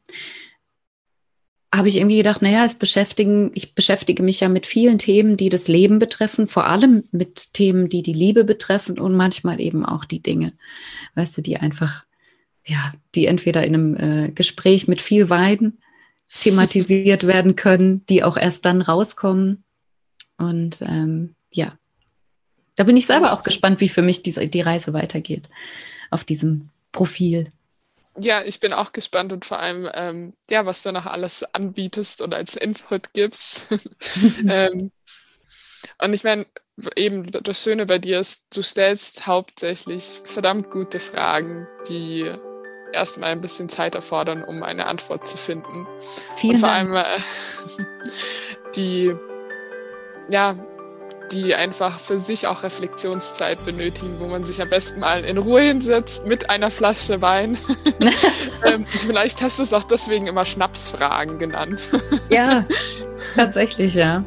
habe ich irgendwie gedacht, naja, es beschäftigen, ich beschäftige mich ja mit vielen Themen, die das Leben betreffen, vor allem mit Themen, die die Liebe betreffen und manchmal eben auch die Dinge, weißt du, die einfach ja, die entweder in einem äh, Gespräch mit viel Wein thematisiert werden können, die auch erst dann rauskommen. Und ähm, ja, da bin ich selber auch gespannt, wie für mich diese, die Reise weitergeht auf diesem Profil. Ja, ich bin auch gespannt und vor allem, ähm, ja, was du noch alles anbietest oder als Input gibst. ähm, und ich meine, eben das Schöne bei dir ist, du stellst hauptsächlich verdammt gute Fragen, die erstmal ein bisschen Zeit erfordern, um eine Antwort zu finden. Vielen Und vor Dank. allem äh, die, ja, die einfach für sich auch Reflexionszeit benötigen, wo man sich am besten mal in Ruhe hinsetzt mit einer Flasche Wein. ähm, vielleicht hast du es auch deswegen immer Schnapsfragen genannt. ja, tatsächlich, ja.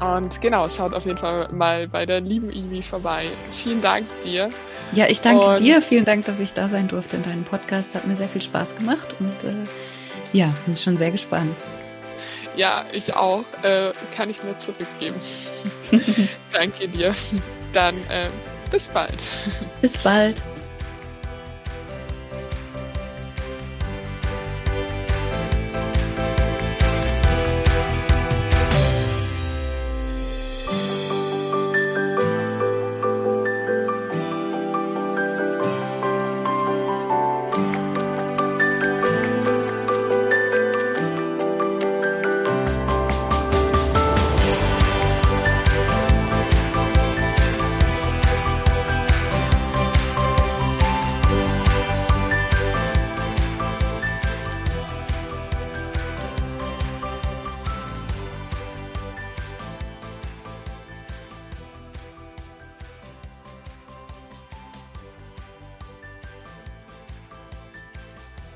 Und genau, schaut auf jeden Fall mal bei der lieben Ivi vorbei. Vielen Dank dir. Ja, ich danke und dir. Vielen Dank, dass ich da sein durfte in deinem Podcast. Hat mir sehr viel Spaß gemacht und äh, ja, bin schon sehr gespannt. Ja, ich auch. Äh, kann ich nur zurückgeben. danke dir. Dann äh, bis bald. Bis bald.